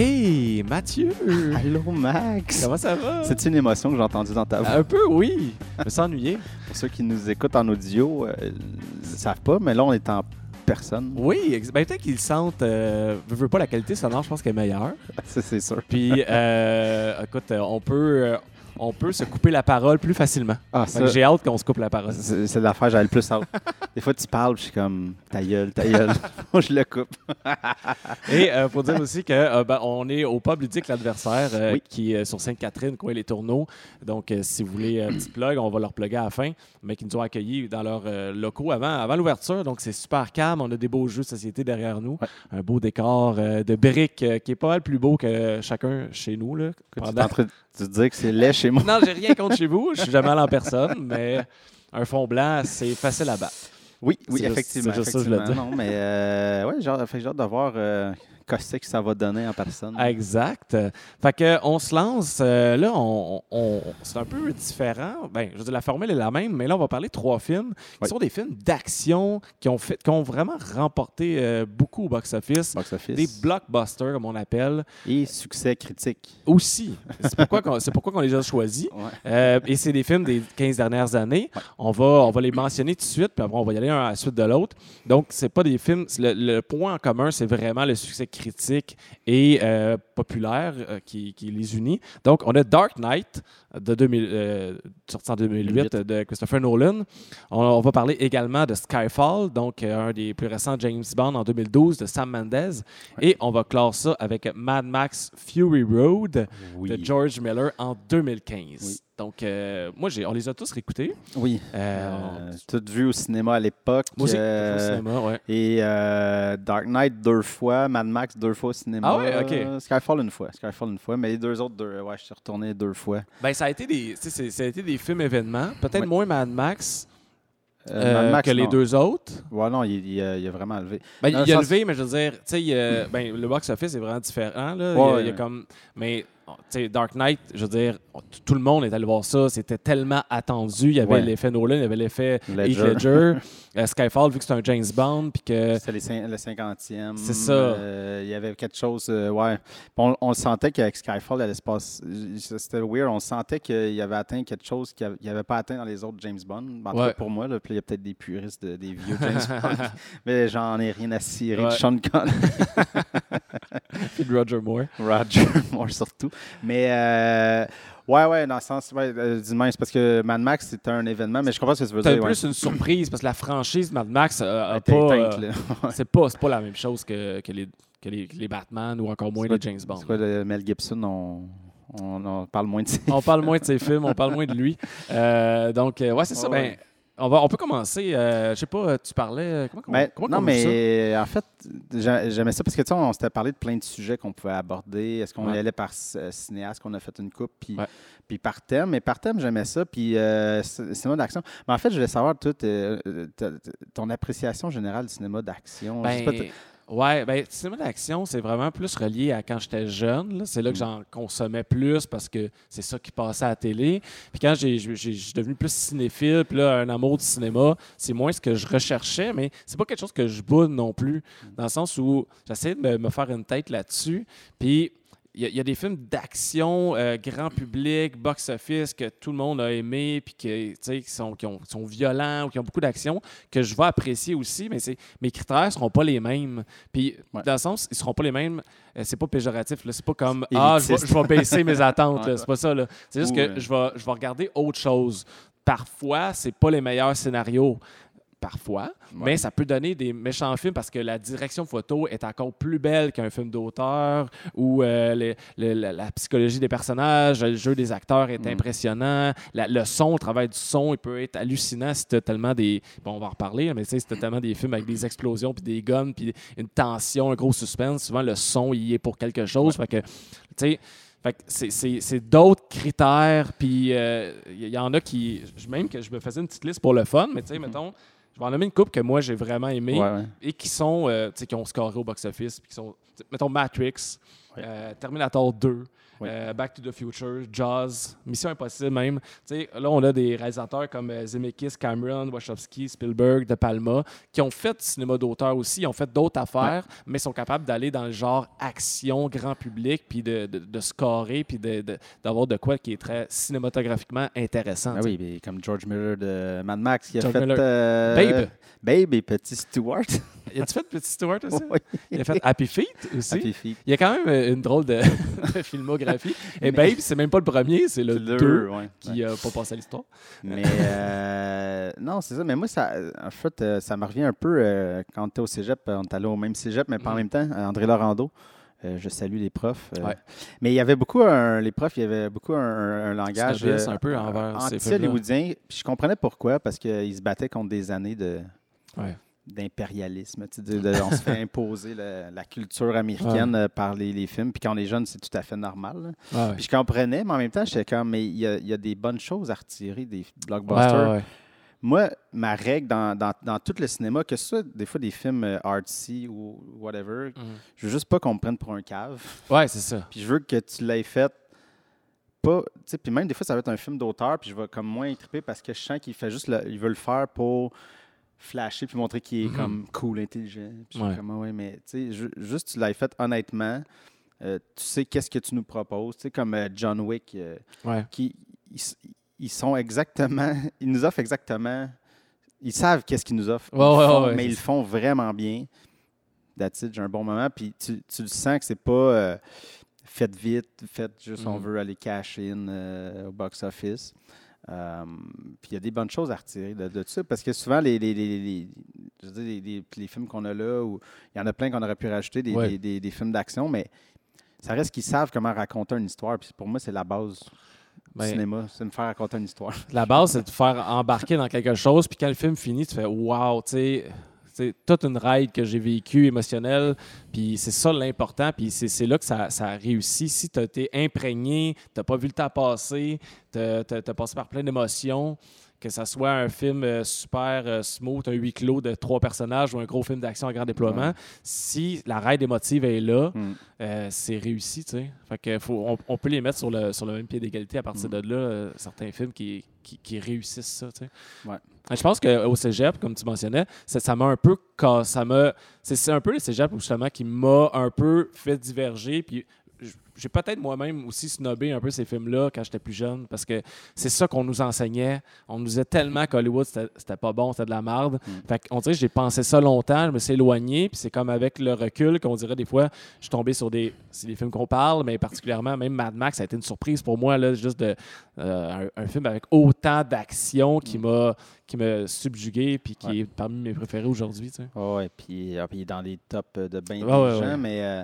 Hey, Mathieu! Allô, Max! Comment ça va? C'est une émotion que j'ai entendue dans ta voix. Un peu, oui. Je me sens ennuyé. Pour ceux qui nous écoutent en audio, euh, ne savent pas, mais là, on est en personne. Oui, ben, peut-être qu'ils sentent. Euh, veux, veux pas la qualité sonore, je pense qu'elle est meilleure. Ça, c'est sûr. Puis, euh, écoute, on peut, euh, on peut se couper la parole plus facilement. Ah, ça, J'ai hâte qu'on se coupe la parole. c'est c'est l'affaire j'avais le plus hâte. Des fois, tu parles, je suis comme ta gueule, ta gueule. Je le coupe. Et il faut dire aussi que euh, ben, on est au pub ludique l'adversaire euh, Oui. qui est sur Sainte-Catherine, coin les tourneaux. Donc, euh, si vous voulez un petit plug, on va leur plugger à la fin, mais qui nous ont accueillis dans leurs euh, locaux avant, avant l'ouverture. Donc, c'est super calme. On a des beaux jeux de société derrière nous. Ouais. Un beau décor euh, de briques euh, qui est pas mal plus beau que chacun chez nous. Là, Tu es en train de te dire que c'est laid chez moi. Non, j'ai rien contre chez vous. Je suis jamais allé en personne, mais un fond blanc, c'est facile à battre. Oui, oui, C'est juste- effectivement. c'est juste ça que je voulais effectivement. Non, mais euh, ouais, j'ai hâte de voir euh, que ça va donner en personne. Exact. Fait que on se lance. euh, là, on, on- c'est un peu différent. Ben, je veux dire, la formule est la même, mais là, on va parler de trois films qui Oui. sont des films d'action qui ont fait, qui ont vraiment remporté euh, beaucoup au box-office. Box office. Des blockbusters, comme on appelle, Et succès critique. aussi. C'est pourquoi qu'on, c'est pourquoi qu'on les a choisis. Ouais. Euh, et c'est des films des 15 dernières années. On, va, on va les mentionner tout de suite, puis après, on va y aller un à la suite de l'autre. Donc, c'est pas des films. Le, le point en commun, c'est vraiment le succès critique et euh, populaire euh, qui, qui les unit. Donc, on a Dark Knight, de 2000, euh, sorti en 2008 de Christopher Nolan. On, on va parler également de Skyfall, donc euh, un des plus récents James Bond en 2012 de Sam Mendes. Et on va clore ça avec Mad Max Fury Road Oui. de George Miller en 2015. Oui. Donc, euh, moi, j'ai, on les a tous réécoutés. Oui. Euh, Euh, tout vu au cinéma à l'époque. moi aussi, au cinéma, ouais. Et Dark Knight deux fois, Mad Max deux fois au cinéma. Ah ouais, ok. Euh, Skyfall une fois, Skyfall une fois, mais les deux autres, deux, ouais, je suis retourné deux fois. Ben, ça a été des, ça a été des films événements. Peut-être Ouais. moins Mad Max, Euh, euh, Mad Max, que les deux autres. Ouais, non, il, il a, il a vraiment levé. Ben, il a le sens- levé, mais je veux dire, tu sais, il a- ben, le box-office est vraiment différent. Là. Il a- Ouais, il y a comme, mais sais, Dark Knight, je veux dire, t- tout le monde est allé voir ça. C'était tellement attendu. Il y avait Ouais. l'effet Nolan, il y avait l'effet Heath Ledger. Euh, Skyfall, vu que c'est un James Bond, puis que C'était le 50e. C'est ça. Euh, il y avait quelque chose, euh, ouais. On, on le sentait qu'avec Skyfall, C'était weird. On sentait qu'il avait atteint quelque chose qu'il n'avait pas atteint dans les autres James Bond. En tout cas, pour moi, là, puis il y a peut-être des puristes, de- des vieux James Bond. mais j'en ai rien à cirer Ouais. de Sean Connery. puis de Roger Moore. Roger Moore surtout. Mais ouais, ouais, dans le sens, ouais, euh, dis-moi, c'est parce que Mad Max, c'était un événement, mais je comprends ce que tu veux C'est dire. ouais. plus une surprise parce que la franchise Mad Max euh, a pas. euh, là. c'est pas, c'est pas la même chose que, que, les, que, les, que les Batman ou encore moins C'est les James Bond. C'est quoi, le Mel Gibson, on, on, on parle moins de ses On parle moins de ses films, on parle moins de lui. Euh, donc, ouais, c'est ça. Ouais, Ben, on, va, on peut commencer. euh, je sais pas, tu parlais. euh, Comment, Ben, comment non, ça? mais en fait, j'a- j'aimais ça parce que tu sais, on s'était parlé de plein de sujets qu'on pouvait aborder. Est-ce qu'on Ouais. allait par euh, cinéaste, qu'on a fait une coupe, puis, Ouais. puis par thème? Mais par thème, j'aimais ça, puis euh, cinéma d'action. Mais en fait, je voulais savoir, toi, ton appréciation générale du cinéma d'action. Ben, ouais, ben, le cinéma d'action, c'est vraiment plus relié à quand j'étais jeune. C'est là que Mm. j'en consommais plus parce que c'est ça qui passait à la télé. Puis quand j'ai, suis devenu plus cinéphile, puis là, un amour du cinéma, c'est moins ce que je recherchais, mais c'est pas quelque chose que je boude non plus, dans le sens où j'essaie de me, me faire une tête là-dessus. Puis il y, a- il y a des films d'action, euh, grand public, box-office, que tout le monde a aimé, puis que, qui, sont, qui, ont- qui sont violents ou qui ont beaucoup d'action, que je vais apprécier aussi, mais mes critères ne seront pas les mêmes. Puis, Ouais. dans le sens, ils ne seront pas les mêmes. euh, c'est pas péjoratif. Là. C'est pas comme Ah, je vais, Élitiste. je vais baisser mes attentes. Ouais, C'est pas ça. C'est juste que je, vais, je vais regarder autre chose. Parfois, c'est pas les meilleurs scénarios. Parfois, mais ça peut donner des méchants films parce que la direction photo est encore plus belle qu'un film d'auteur ou euh, les- le- la, la psychologie des personnages, le jeu des acteurs est Mm. impressionnant, La- le son, le travail du son, il peut être hallucinant si t'as tellement des... Bon, on va en reparler, mais tu sais, si tellement des films avec des explosions, puis des guns, puis une tension, un gros suspense, souvent le son, il y est pour quelque chose. Fait que, tu sais... Fait que c'est- d'autres critères, puis euh, il y, en a qui... Même que je me faisais une petite liste pour le fun, mais tu sais, mettons, je vais en nommer une coupe que moi, j'ai vraiment aimé Ouais, ouais. et qui sont, euh, qui ont scoré au box-office, qui sont, mettons, Matrix, euh, Terminator 2, Oui. euh, Back to the Future, Jaws, Mission Impossible même. Là, on a des réalisateurs comme euh, Zemeckis, Cameron, Wachowski, Spielberg, De Palma, qui ont fait du cinéma d'auteur aussi, ils ont fait d'autres affaires, mais sont capables d'aller dans le genre action, grand public, puis de, de, de scorer, puis de- d'avoir de, quoi qui est très cinématographiquement intéressant. Ah oui, mais comme George Miller de Mad Max qui a George fait euh, Babe. Babe et Petit Stewart. Y a-tu fait Petit Stewart aussi? Oui. Il a fait Happy Feet aussi. Happy Feet. Il y a quand même euh, une drôle de, de filmographie. Et Babe, c'est même pas le premier, c'est le C'est 2 ouais. qui n'a pas passé à l'histoire. Mais euh, non, c'est ça. Mais moi, ça, en fait, euh, ça me revient un peu euh, quand on était au cégep. On est allé au même cégep, mais pas en Mhm. même temps. André Laurando. euh, je salue les profs. euh, Ouais. Mais il y avait beaucoup, un- les profs, il y avait beaucoup un, un- un langage un peu envers anti-hollywoodien. Puis je comprenais pourquoi, parce qu'ils se battaient contre des années de Ouais. D'impérialisme. on se fait imposer la, la culture américaine euh, par les, les films. Puis quand on est jeune, c'est tout à fait normal. Ouais. Puis je comprenais, mais en même temps, j'étais comme, mais il y, a, il y a des bonnes choses à retirer des blockbusters. ouais. Moi, ma règle dans, dans, dans tout le cinéma, que ce soit des fois des films euh, artsy ou whatever, Mhm. je veux juste pas qu'on me prenne pour un cave. Ouais, c'est ça. Puis je veux que tu l'aies fait pas. Puis même des fois, ça va être un film d'auteur, puis je vais comme moins triper parce que je sens qu'il fait juste le, il veut le faire pour flasher puis montrer qu'il est Mhm. comme cool, intelligent. Puis Ouais. comme, Ah ouais, mais tu sais, ju- juste tu l'as fait honnêtement. euh, tu sais qu'est-ce que tu nous proposes. Tu sais, comme euh, John Wick. euh, Ouais. qui ils, sont exactement, ils nous offrent exactement, ils savent qu'est-ce qu'ils nous offrent, Ils Ouais, le ouais, font, ouais, mais ils le font vraiment bien. That's j'ai un bon moment, puis tu, tu le sens que c'est pas faites vite, faites juste on Mhm. veut aller cash in au box office. Euh, puis il y a des bonnes choses à retirer de, de ça, parce que souvent, les, les, les, les- je veux dire, les, les- les films qu'on a là, où il y en a plein qu'on aurait pu rajouter, des, Ouais. des- des- des films d'action, mais ça reste qu'ils savent comment raconter une histoire. Puis pour moi, c'est la base Ben, du cinéma, c'est de me faire raconter une histoire. La base, c'est de te faire embarquer dans quelque chose, puis quand le film finit, tu fais Wow, tu sais, c'est toute une ride que j'ai vécue émotionnelle, puis c'est ça l'important, puis c'est là que ça, ça réussit. Si tu été imprégné, tu pas vu le temps passer, tu as, passé par plein d'émotions, que ce soit un film euh, super euh, smooth, un huis clos de trois personnages ou un gros film d'action à grand déploiement, Ouais. si la ride émotive est là, Mm. euh, c'est réussi, tu sais. Fait que faut, on, on peut les mettre sur le, sur le même pied d'égalité à partir Mm. de là, certains films qui, qui, qui réussissent ça, tu sais. Ouais. Et Je pense qu'au cégep, comme tu mentionnais, ça ça m'a un peu ça c'est un peu le cégep justement qui m'a un peu fait diverger puis j'ai peut-être moi-même aussi snobé un peu ces films-là quand j'étais plus jeune parce que c'est ça qu'on nous enseignait. On nous disait tellement qu'Hollywood c'était pas bon, c'était de la merde. Mm. Fait qu'on dirait que j'ai pensé ça longtemps, je me suis éloigné, puis c'est comme avec le recul qu'on dirait des fois, je suis tombé sur des, des films qu'on parle, mais particulièrement même Mad Max, ça a été une surprise pour moi là, juste de euh, un, un film avec autant d'action qui Mm. m'a qui subjugué puis qui Ouais. est parmi mes préférés aujourd'hui, tu sais. Ah ouais, puis, ah, puis il est dans les tops de bien ouais, des gens, mais euh,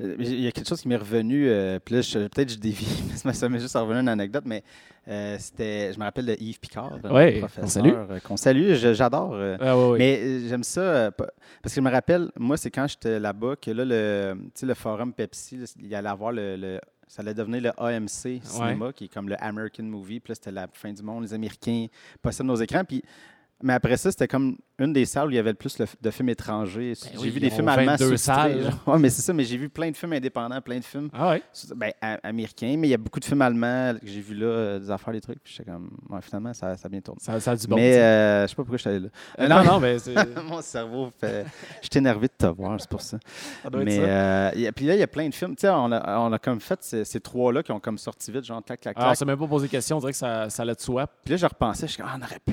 il y a quelque chose qui m'est revenu, euh, puis là, je- peut-être je dévie, mais ça m'est juste revenu une anecdote, mais euh, c'était, je me rappelle de Yves Picard, Ouais, professeur, qu'on salue. euh, qu'on salue, j'adore. euh, Ah, ouais, ouais. Mais euh, j'aime ça euh, pa- parce que je me rappelle, moi, c'est quand j'étais là-bas que là, le, le forum Pepsi, là, il allait avoir le, le- ça allait devenir le AMC cinéma, qui est comme le American Movie. Puis là, c'était la fin du monde, les Américains possèdent nos écrans. Puis, mais après ça, c'était comme une des salles où il y avait le plus de films étrangers. j'ai Ben oui, vu des films allemands 22 sous-titrés, salles. Ouais, mais c'est ça, mais j'ai vu plein de films indépendants, plein de films Ah ouais? ben, américains, mais il y a beaucoup de films allemands que j'ai vu là, euh, des affaires, des trucs. Puis j'étais comme, ouais, finalement, ça, ça a bien tourné. Ça, ça a du bon. mais euh, je sais pas pourquoi je suis allé là. Euh, non, non, mais Mon cerveau fait. Je suis énervé de te voir, c'est pour ça. ça doit être Mais ça. euh, y a- puis là, il y a plein de films. Tu sais, on a, on a comme fait ces, ces trois-là qui ont comme sorti vite, genre clac, clac, Alors, on clac. s'est même pas posé question, on dirait que ça, ça allait de soi. Puis là, je repensais, je suis comme, ah, on aurait pu.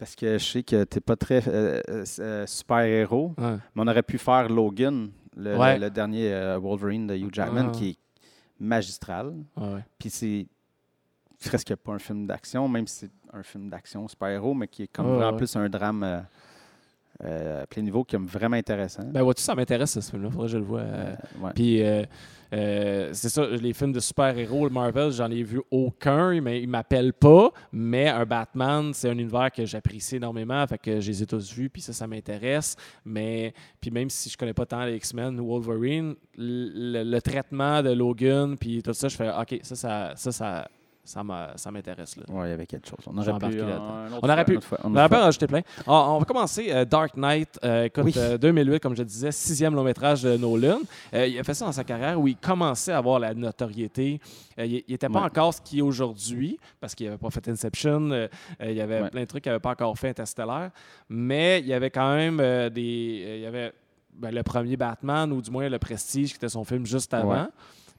Parce que je sais que tu n'es pas très euh, euh, euh, super-héros, Ouais. mais on aurait pu faire Logan, le, Ouais. le- le dernier euh, Wolverine de Hugh Jackman, Ah. qui est magistral. Ouais. Puis c'est presque pas un film d'action, même si c'est un film d'action super-héros, mais qui est comme ouais. plus un drame euh, à plein niveau qui est vraiment intéressant. Ben, vois-tu, ça m'intéresse ce film-là. Faudrait que je le vois. euh, ouais. Puis, euh, euh, c'est ça, les films de super-héros, le Marvel, j'en ai vu aucun, mais ils m'appellent pas. Mais un Batman, c'est un univers que j'apprécie énormément, fait que je les ai tous vus, puis ça, ça m'intéresse. Mais, puis même si je connais pas tant les X-Men ou Wolverine, le, le traitement de Logan, puis tout ça, je fais, OK, ça, ça, ça, ça, ça m'intéresse. Oui, il y avait quelque chose. On aurait pu. on aurait pu. On aurait pu rajouter plein. Ah, on va commencer. Euh, Dark Knight, euh, écoute, 2008, comme je disais, sixième long métrage de Nolan. il a fait ça dans sa carrière où il commençait à avoir la notoriété. il n'était pas encore ce qu'il est aujourd'hui parce qu'il n'avait pas fait Inception. il y avait plein de trucs qu'il n'avait pas encore fait Interstellar. Mais il y avait quand même des. il y avait ben, le premier Batman, ou du moins le Prestige, qui était son film juste avant.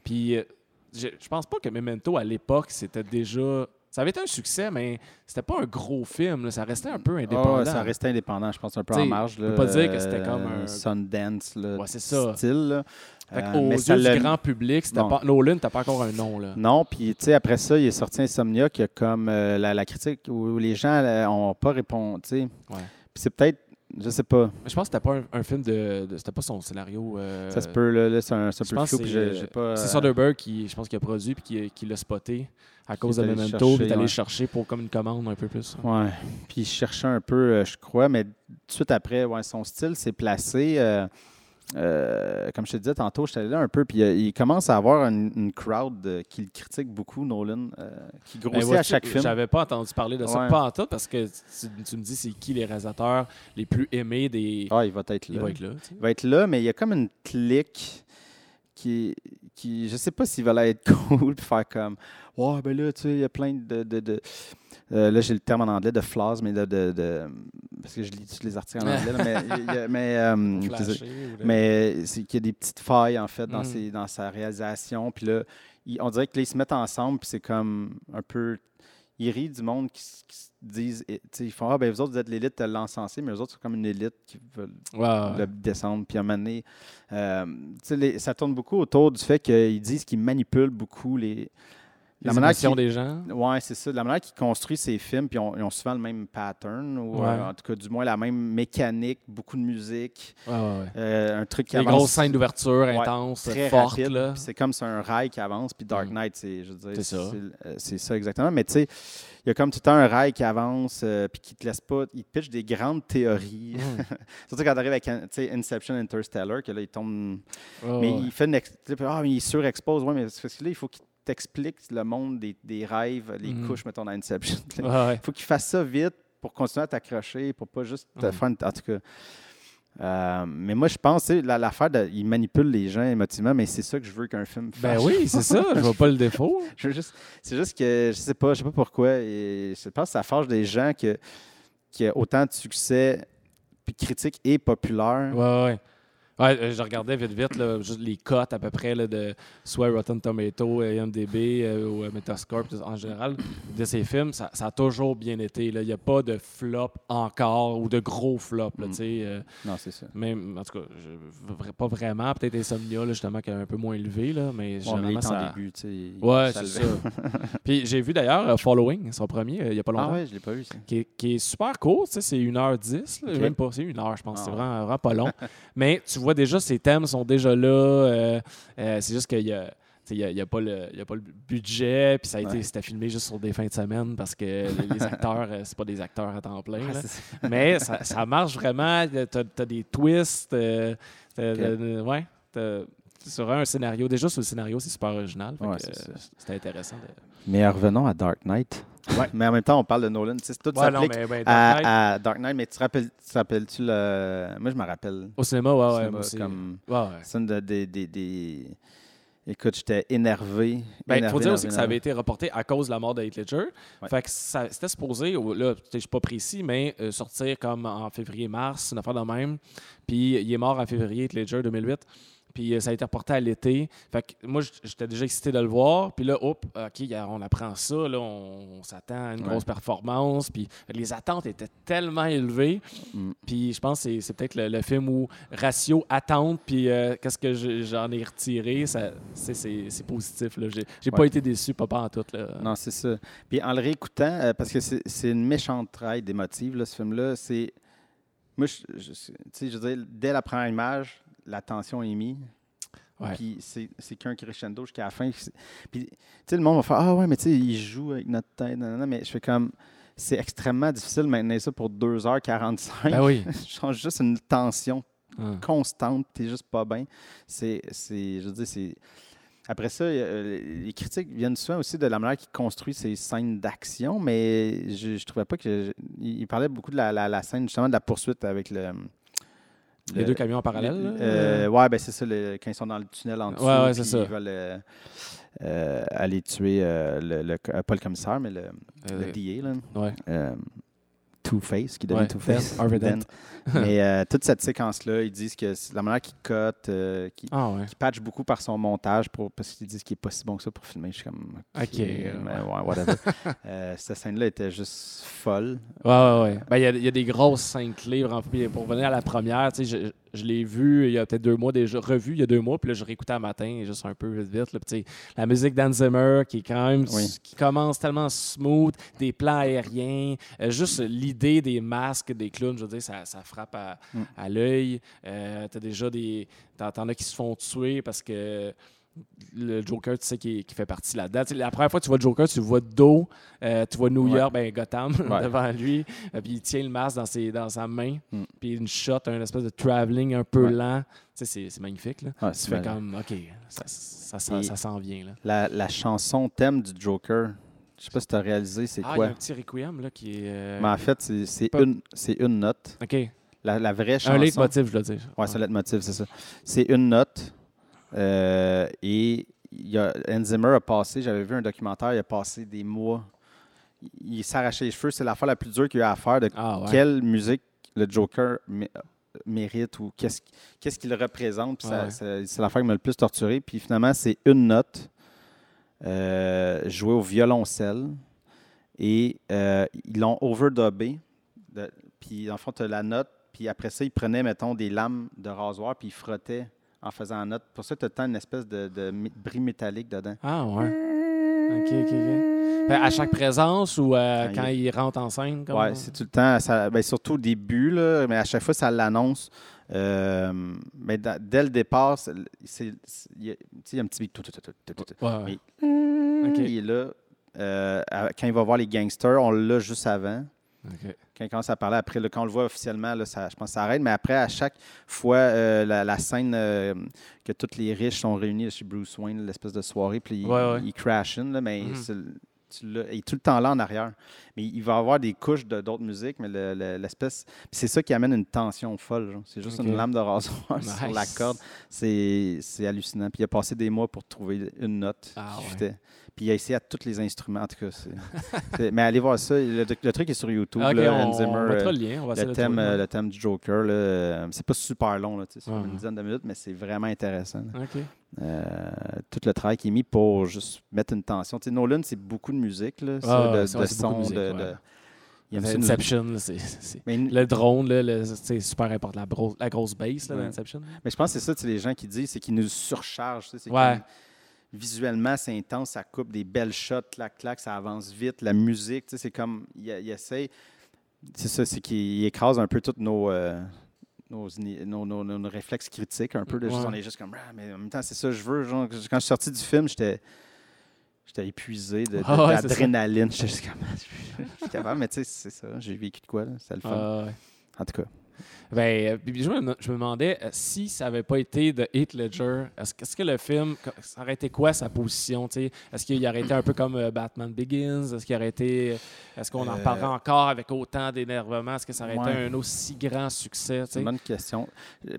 Puis euh, je, je pense pas que Memento, à l'époque, c'était déjà ça avait été un succès, mais c'était pas un gros film. Ça restait un peu indépendant. ça restait indépendant, je pense, un peu en marge. Peux pas dire que c'était comme un. Sundance là, ouais, ça. style. Fait euh, aux yeux du grand public, pas, Nolan, t'as pas encore un nom. Là. Non, puis tu sais, après ça, il est sorti Insomnia qui a comme euh, la, critique où les gens n'ont pas répondu. Ouais. Puis c'est peut-être je sais pas. je pense que c'était pas un, film de, c'était pas son scénario. Euh, ça se peut, là, c'est un, un peu flou. C'est Soderbergh qui, je pense, qui a produit puis qui, qui l'a spoté à cause de Memento, puis est allé chercher pour comme une commande un peu plus. Ouais. Puis il cherchait un peu, euh, je crois, mais tout de suite après, ouais, son style s'est placé. Euh, comme je te disais tantôt, je suis allé là un peu, puis euh, il commence à avoir une, crowd euh, qui le critique beaucoup, Nolan, qui ben, grossit à chaque film. J'avais pas entendu parler de ça, pas en tout, parce que tu, me dis c'est qui les réalisateurs les plus aimés des. Ah, il va être là. Il va être là. Il va être là, mais il y a comme une clique qui, qui je sais pas s'il va être cool, puis faire comme, ouais, ben là, tu sais, il y a plein de, de euh, là, j'ai le terme en anglais de flaws, mais de, de, parce que je lis tous les articles en anglais. mais mais, euh, mais c'est qu'il y a des petites failles, en fait, dans, mm. ses, dans sa réalisation. Puis là, on dirait que là, ils se mettent ensemble, puis c'est comme un peu. Ils rient du monde qui, se disent. Ils font Ah, ben vous autres, vous êtes l'élite de l'encensé, mais eux autres, c'est comme une élite qui veulent le descendre. Puis à un moment donné, euh, ça tourne beaucoup autour du fait qu'ils disent qu'ils manipulent beaucoup les la manière des gens. Oui, c'est ça. La manière qu'ils construisent ces films, puis ils ont, souvent le même pattern, ou euh, en tout cas, du moins la même mécanique, beaucoup de musique. Ouais, ouais, euh, un truc qui Des grosses scènes d'ouverture intenses, très fortes. C'est comme c'est un rail qui avance, puis Dark mm. Knight, c'est, je c'est ça. Euh, c'est ça exactement. Mais tu sais, il y a comme tout le temps un rail qui avance, puis qui te laisse pas. Il pitch des grandes théories. Mm. Surtout quand tu arrives avec Inception Interstellar, que là, il tombe. mais il fait une. Ah, mais il surexpose. Oui, mais parce que là, il faut qu'il t'explique le monde des, des rêves, les mhm. couches, mettons, dans Inception. Il faut qu'il fasse ça vite pour continuer à t'accrocher, pour pas juste te mhm. faire une... En tout cas. Euh, mais moi, je pense, l'affaire, il manipule les gens émotivement, mais c'est ça que je veux qu'un film ben fasse. Ben oui, c'est ça, je vois pas le défaut. c'est juste que, je sais pas, je sais pas pourquoi, et je pense que ça forge des gens que, qui a autant de succès, puis critique et populaire. Ouais, ouais. Ouais, euh, je regardais vite, vite, juste les cotes à peu près là, de soit Rotten Tomato, IMDb euh, ou euh, Metascore en général de ces films. Ça, a toujours bien été. Il n'y a pas de flop encore ou de gros flop. Là, mm. non, c'est ça. Même, en tout cas, je, pas vraiment. Peut-être Insomnia, là, justement, qui est un peu moins élevé. Là, mais généralement, ça... début, Ouais, c'est ça. Puis j'ai vu d'ailleurs Following, son premier, il n'y a pas longtemps. Ah ouais, je l'ai pas vu. Ça. Qui, est, super court. C'est 1h10. Même pas, c'est une heure, je pense. C'est ah vraiment, vraiment pas long. mais tu vois déjà, ces thèmes sont déjà là. Euh, euh, c'est juste qu'il y a. Il n'y a, pas le, a pas le budget, puis ça a été c'était filmé juste sur des fins de semaine parce que les, acteurs, euh, c'est pas des acteurs à temps plein. Mais ça, ça, marche vraiment. Tu as, des twists. ouais, sur un scénario. Déjà, sur le scénario, c'est super original. C'était intéressant. Mais revenons à Dark Knight. Ouais. mais en même temps, on parle de Nolan. C'est tout ouais, s'applique ben, à, Dark Knight. Mais tu rappelles, tu rappelles-tu le. Moi, je me rappelle. Au cinéma, ouais, ouais. C'est comme. C'est une des. des, des... Écoute, j'étais énervé. Il faut dire aussi que ça avait été reporté à cause de la mort de Heath Ledger. Fait que c'était supposé, là, je suis pas précis, mais euh, sortir comme en février-mars, une affaire de même. Puis il est mort en février, Heath Ledger 2008. Puis euh, ça a été reporté à l'été. Fait que moi, j'étais déjà excité de le voir. Puis là, hop, OK, on apprend ça. Là, on, s'attend à une grosse performance. Puis les attentes étaient tellement élevées. Mm. Puis je pense que c'est peut-être le, film où ratio attente, puis euh, qu'est-ce que j'en ai retiré, c'est positif. J'ai pas été déçu, pas, pas en tout. Là. Non, c'est ça. Puis en le réécoutant, euh, parce que c'est une méchante traite d'émotive, ce film-là, c'est. Moi, je, je, je veux dire, dès la première image, la tension est mise. Puis c'est qu'un crescendo jusqu'à la fin. Puis, tu sais, le monde va faire Ah ouais, mais tu sais, il joue avec notre tête. mais je fais comme. C'est extrêmement difficile de maintenir ça pour 2h45. Ben oui. je change juste une tension constante. constante. T'es juste pas bien. C'est. Je veux dire, c'est. Après ça, les critiques viennent souvent aussi de la manière qu'il construit ses scènes d'action, mais je, je trouvais pas que. il parlait beaucoup de la, scène, justement, de la poursuite avec le. Les deux camions en parallèle? Euh, ouais, ben c'est ça, quand ils sont dans le tunnel en dessous. Ouais, ouais, c'est ça. Ils veulent euh, aller tuer le, le, pas le commissaire, mais le, le DA. Là. Ouais. Two-Face, qui devient Two-Face. Mais euh, toute cette séquence-là, ils disent que la manière qu'il cote, euh, qu'il ah, patch beaucoup par son montage pour, parce qu'ils disent qu'il n'est pas si bon que ça pour filmer. Je suis comme. OK. ouais, whatever. Euh, cette scène-là était juste folle. Ouais, ouais, ouais. Ben, il y, a des grosses scènes clés. Pour revenir à la première, tu sais, je l'ai vu il y a peut-être deux mois, déjà revu il y a deux mois, puis là, je réécoutais un matin, juste un peu vite, vite. Là, la musique d'Anne Zimmer, qui est quand même, qui commence tellement smooth, des plans aériens, euh, juste l'idée des masques des clowns, je veux dire, ça, ça frappe à, mm. à l'œil. Euh, t'as déjà des. T'en as qui se font tuer parce que le Joker, tu sais, qui, fait partie là-dedans. la première fois que tu vois Joker, tu vois dos, euh, tu vois New York, ben, Gotham devant lui, euh, puis il tient le masque dans, ses, dans sa main, mm. puis une shot, un espèce de travelling un peu lent. C'est magnifique. Là. tu fais comme, OK, ça, ça, ça, s'en vient. Là. La, la, chanson thème du Joker, je sais pas si tu as réalisé, c'est ah, quoi? Il y a un petit requiem là, qui est. Euh, Mais en fait, c'est une, une note. OK. La, la vraie chanson. Un leitmotiv, je dois dire. Ouais, c'est un leitmotiv, c'est ça. C'est une note. Euh, et il a, Zimmer a passé, j'avais vu un documentaire, il a passé des mois. Il, s'arrachait les cheveux. C'est la fois la plus dure qu'il a à faire de ah, quelle musique le Joker mérite ou qu'est-ce qu'il représente. C'est la fois qui m'a le plus torturé. Puis finalement, c'est une note euh, jouée au violoncelle. Et euh, ils l'ont overdubé. puis en fait, tu as la note. Puis après ça, ils prenaient, mettons, des lames de rasoir, puis ils frottaient en faisant note. Pour ça, tu as une espèce de, de, bris métallique dedans? Ah, ouais. OK, OK, OK. À chaque présence ou euh, quand, il... rentre en scène? Oui, c'est tout le temps. Ça, ben, surtout au début, là, mais à chaque fois, ça l'annonce. Euh, mais dès le départ, il y, a un petit tout, ouais, Il est là. Euh, quand il va voir les gangsters, on l'a juste avant. Quand il commence à parler, après, quand on le voit officiellement, là, ça, je pense que ça arrête. Mais après, à chaque fois, euh, la, scène euh, que tous les riches sont réunis chez Bruce Wayne, l'espèce de soirée, puis ils, crashent mais mhm. il est tout le temps là en arrière. Mais il va avoir des couches d'autres musiques, mais l'espèce. c'est ça qui amène une tension folle. C'est juste une lame de rasoir sur la corde. C'est hallucinant. Puis il a passé des mois pour trouver une note ah, puis il a essayé à tous les instruments. En tout cas, mais allez voir ça. Le, truc est sur YouTube. Okay, là, on, Zimmer, on le lien. On va le, thème, le, thème du Joker. Euh, c'est pas super long. C'est une dizaine de minutes, mais c'est vraiment intéressant. Euh, tout le travail qui est mis pour juste mettre une tension. sais, Nolan, c'est beaucoup de musique, là, ah, de, de son, de, il Inception, c'est, le drone, c'est super important. La, la grosse base là, Inception. Mais je pense que c'est ça, les gens qui disent, c'est qu'ils nous surchargent. Ouais visuellement, c'est intense, ça coupe des belles shots, clac, clac, ça avance vite. La musique, c'est comme, il, il, essaie, c'est ça, c'est qu'il écrase un peu tous nos, euh, nos, nos, nos, réflexes critiques, un peu. De on est juste comme, ah, mais en même temps, c'est ça que je veux. quand je suis sorti du film, j'étais. J'étais épuisé d'adrénaline. De, j'étais juste comme. je suis capable, mais tu sais, c'est ça. J'ai vécu de quoi, C'est le fun. en tout cas. Ben, euh, je, me, je, me, demandais euh, si ça n'avait pas été de Heath Ledger, est-ce, que le film, ça aurait été quoi sa position? Est-ce qu'il aurait été un peu comme euh, Batman Begins? Est-ce qu'il aurait été. Est-ce qu'on en parlerait encore avec autant d'énervement? Est-ce que ça aurait été un aussi grand succès? C'est une bonne question.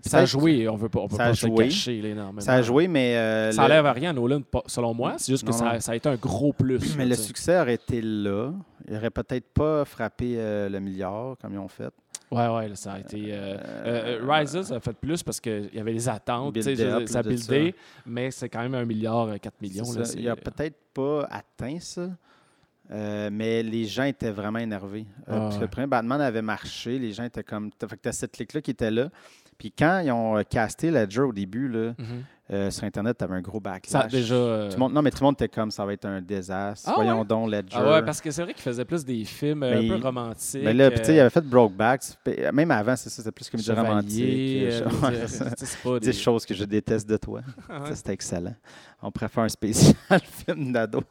Ça a joué, on ne veut pas, on peut pas se cacher énormément. Ça a joué, mais. ça n'enlève rien à Nolan, selon moi. C'est juste que ça, ça, a été un gros plus. Mais le succès aurait été là. Il n'aurait peut-être pas frappé le milliard comme ils ont fait. Ouais, ouais, ça a été. Euh, euh, euh Rises a fait plus parce qu'il y avait des attentes, ça a buildé, mais c'est quand même un milliard, 4 millions. Là, il n'a peut-être pas atteint ça, mais les gens étaient vraiment énervés. Ah, parce que le premier Batman avait marché, les gens étaient comme. Fait que tu as cette clique-là qui était là. Puis quand ils ont casté Ledger au début, là, mm-hmm. Euh, sur Internet, tu avais un gros backlash. Ça, déjà, euh, non, mais tout le monde était comme ça va être un désastre. Ah Voyons donc Ledger. Ah ouais, parce que c'est vrai qu'il faisait plus des films euh, un peu romantiques. Mais là, tu sais, il avait fait Brokeback. Même avant, c'est ça, c'était plus comédie romantique. des... choses que je déteste de toi. Ah ça, c'était excellent. On préfère un spécial film d'ado.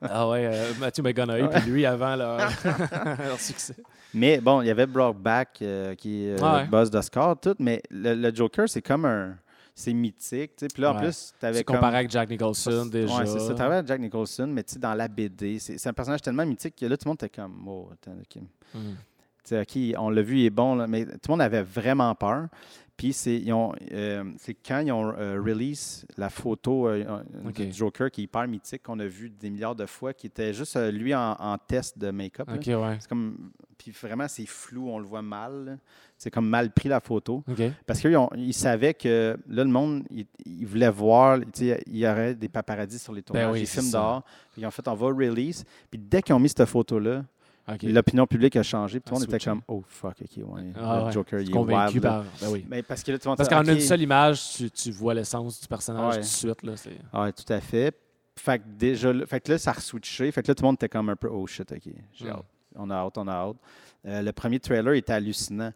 ah ouais, Matthew McConaughey, puis lui avant leur, leur, succès. Mais bon, il y avait Brokeback qui est le boss d'Oscar, tout. Mais le, le Joker, c'est comme un c'est mythique. Puis là, en Ouais. plus, tu avais comme... comparé avec Jack Nicholson déjà. Ouais, c'est ça. Tu avec Jack Nicholson, mais tu sais, dans la BD, c'est un personnage tellement mythique que là, tout le monde était comme, oh, attends, OK. Mm. OK, on l'a vu, il est bon, là, mais tout le monde avait vraiment peur. Puis c'est ils euh, c'est quand ils ont euh, release la photo euh, euh, du Joker qui est hyper mythique, qu'on a vu des milliards de fois, qui était juste euh, lui en, en test de make-up. là. OK, ouais. C'est comme, puis vraiment, c'est flou, on le voit mal. C'est comme mal pris la photo. Parce qu'ils ils savaient que là, le monde, il, il voulait voir, il y aurait des paparazzis sur les tournages, Ben oui, des films dehors. Puis ils ont fait, on va release. Puis dès qu'ils ont mis cette photo-là, L'opinion publique a changé. Puis tout le monde était comme, oh fuck, ok, ouais, Ah le ouais. Joker, il est wild. par. Ben oui. Mais parce que là, tout le monde Parce était, qu'en une seule image, tu, tu vois l'essence du personnage Ouais. tout de suite. Là. Ah ouais, tout à fait. Fait que déjà, fait que là, ça a switché. Fait que là, tout le monde était comme un peu, oh shit, ok, j'ai Mm. hâte. On a hâte, on a hâte. Euh, le premier trailer était hallucinant.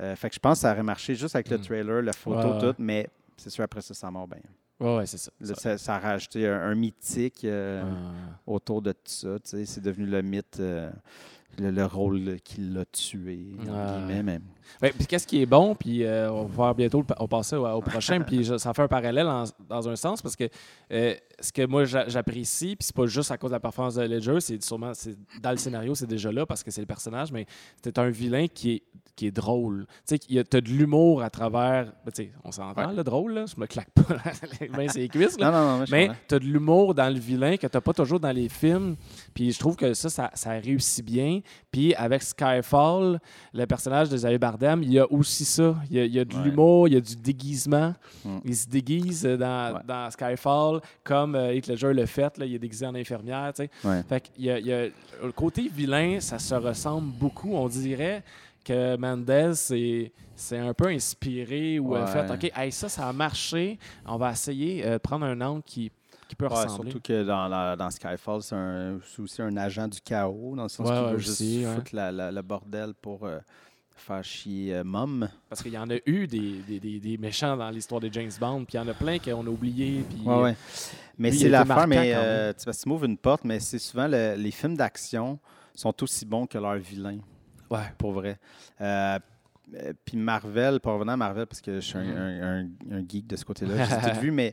Euh, fait que je pense que ça aurait marché juste avec le Mm. trailer, la photo, tout, mais c'est sûr, après ça, ça mort bien. Ouais, ouais, c'est ça. Ça- ça, ça a rajouté un, un mythique euh, Ah. autour de tout ça. C'est devenu le mythe, euh, le, le rôle qui l'a tué. entre guillemets, mais- Ben, puis qu'est-ce qui est bon, puis euh, on va voir bientôt le on passer au, au prochain, puis ça fait un parallèle en- dans un sens parce que euh, ce que moi j'a- j'apprécie, puis c'est pas juste à cause de la performance de Ledger, c'est sûrement c'est dans le scénario, c'est déjà là parce que c'est le personnage, mais c'est un vilain qui est qui est drôle. Tu sais, tu as de l'humour à travers. ben, tu sais, on s'entend, Ouais. le drôle, là, je me claque pas les mains sur les cuisses. là. Non, non, non, Mais comprends. tu as de l'humour dans le vilain que tu n'as pas toujours dans les films. Puis je trouve que ça, ça, ça réussit bien. Puis avec Skyfall, le personnage de Xavier Bardem, il y a aussi ça. Il y a, il y a de Ouais. l'humour, il y a du déguisement. Mm. Il se déguise dans, Ouais. dans Skyfall comme euh, Heath Ledger le fait. Là, il est déguisé en infirmière. tu sais. Ouais. Fait y a, il y a- le côté vilain, ça se ressemble beaucoup. On dirait que Mendez, c'est, un peu inspiré ou a Ouais. fait OK, hey, ça, ça a marché. On va essayer euh, de prendre un angle qui, qui peut Ouais, ressembler. surtout que dans, la- dans Skyfall, c'est aussi un agent du chaos, dans le sens Ouais, qu'il ouais, veut juste foutre la- la- le bordel pour euh, euh, Mom. Parce qu'il y en a eu des, des, des- des méchants dans l'histoire des James Bond, puis il y en a plein qu'on a oubliés. Puis, Ouais, ouais. Mais c'est l'affaire, mais euh, tu, tu m'ouvres une porte, mais c'est souvent le- les films d'action sont aussi bons que leurs vilains, Ouais. pour vrai. Euh, euh, puis Marvel, pour revenir à Marvel, parce que je suis un, un- un- un geek de ce côté-là, j'ai tout vu, mais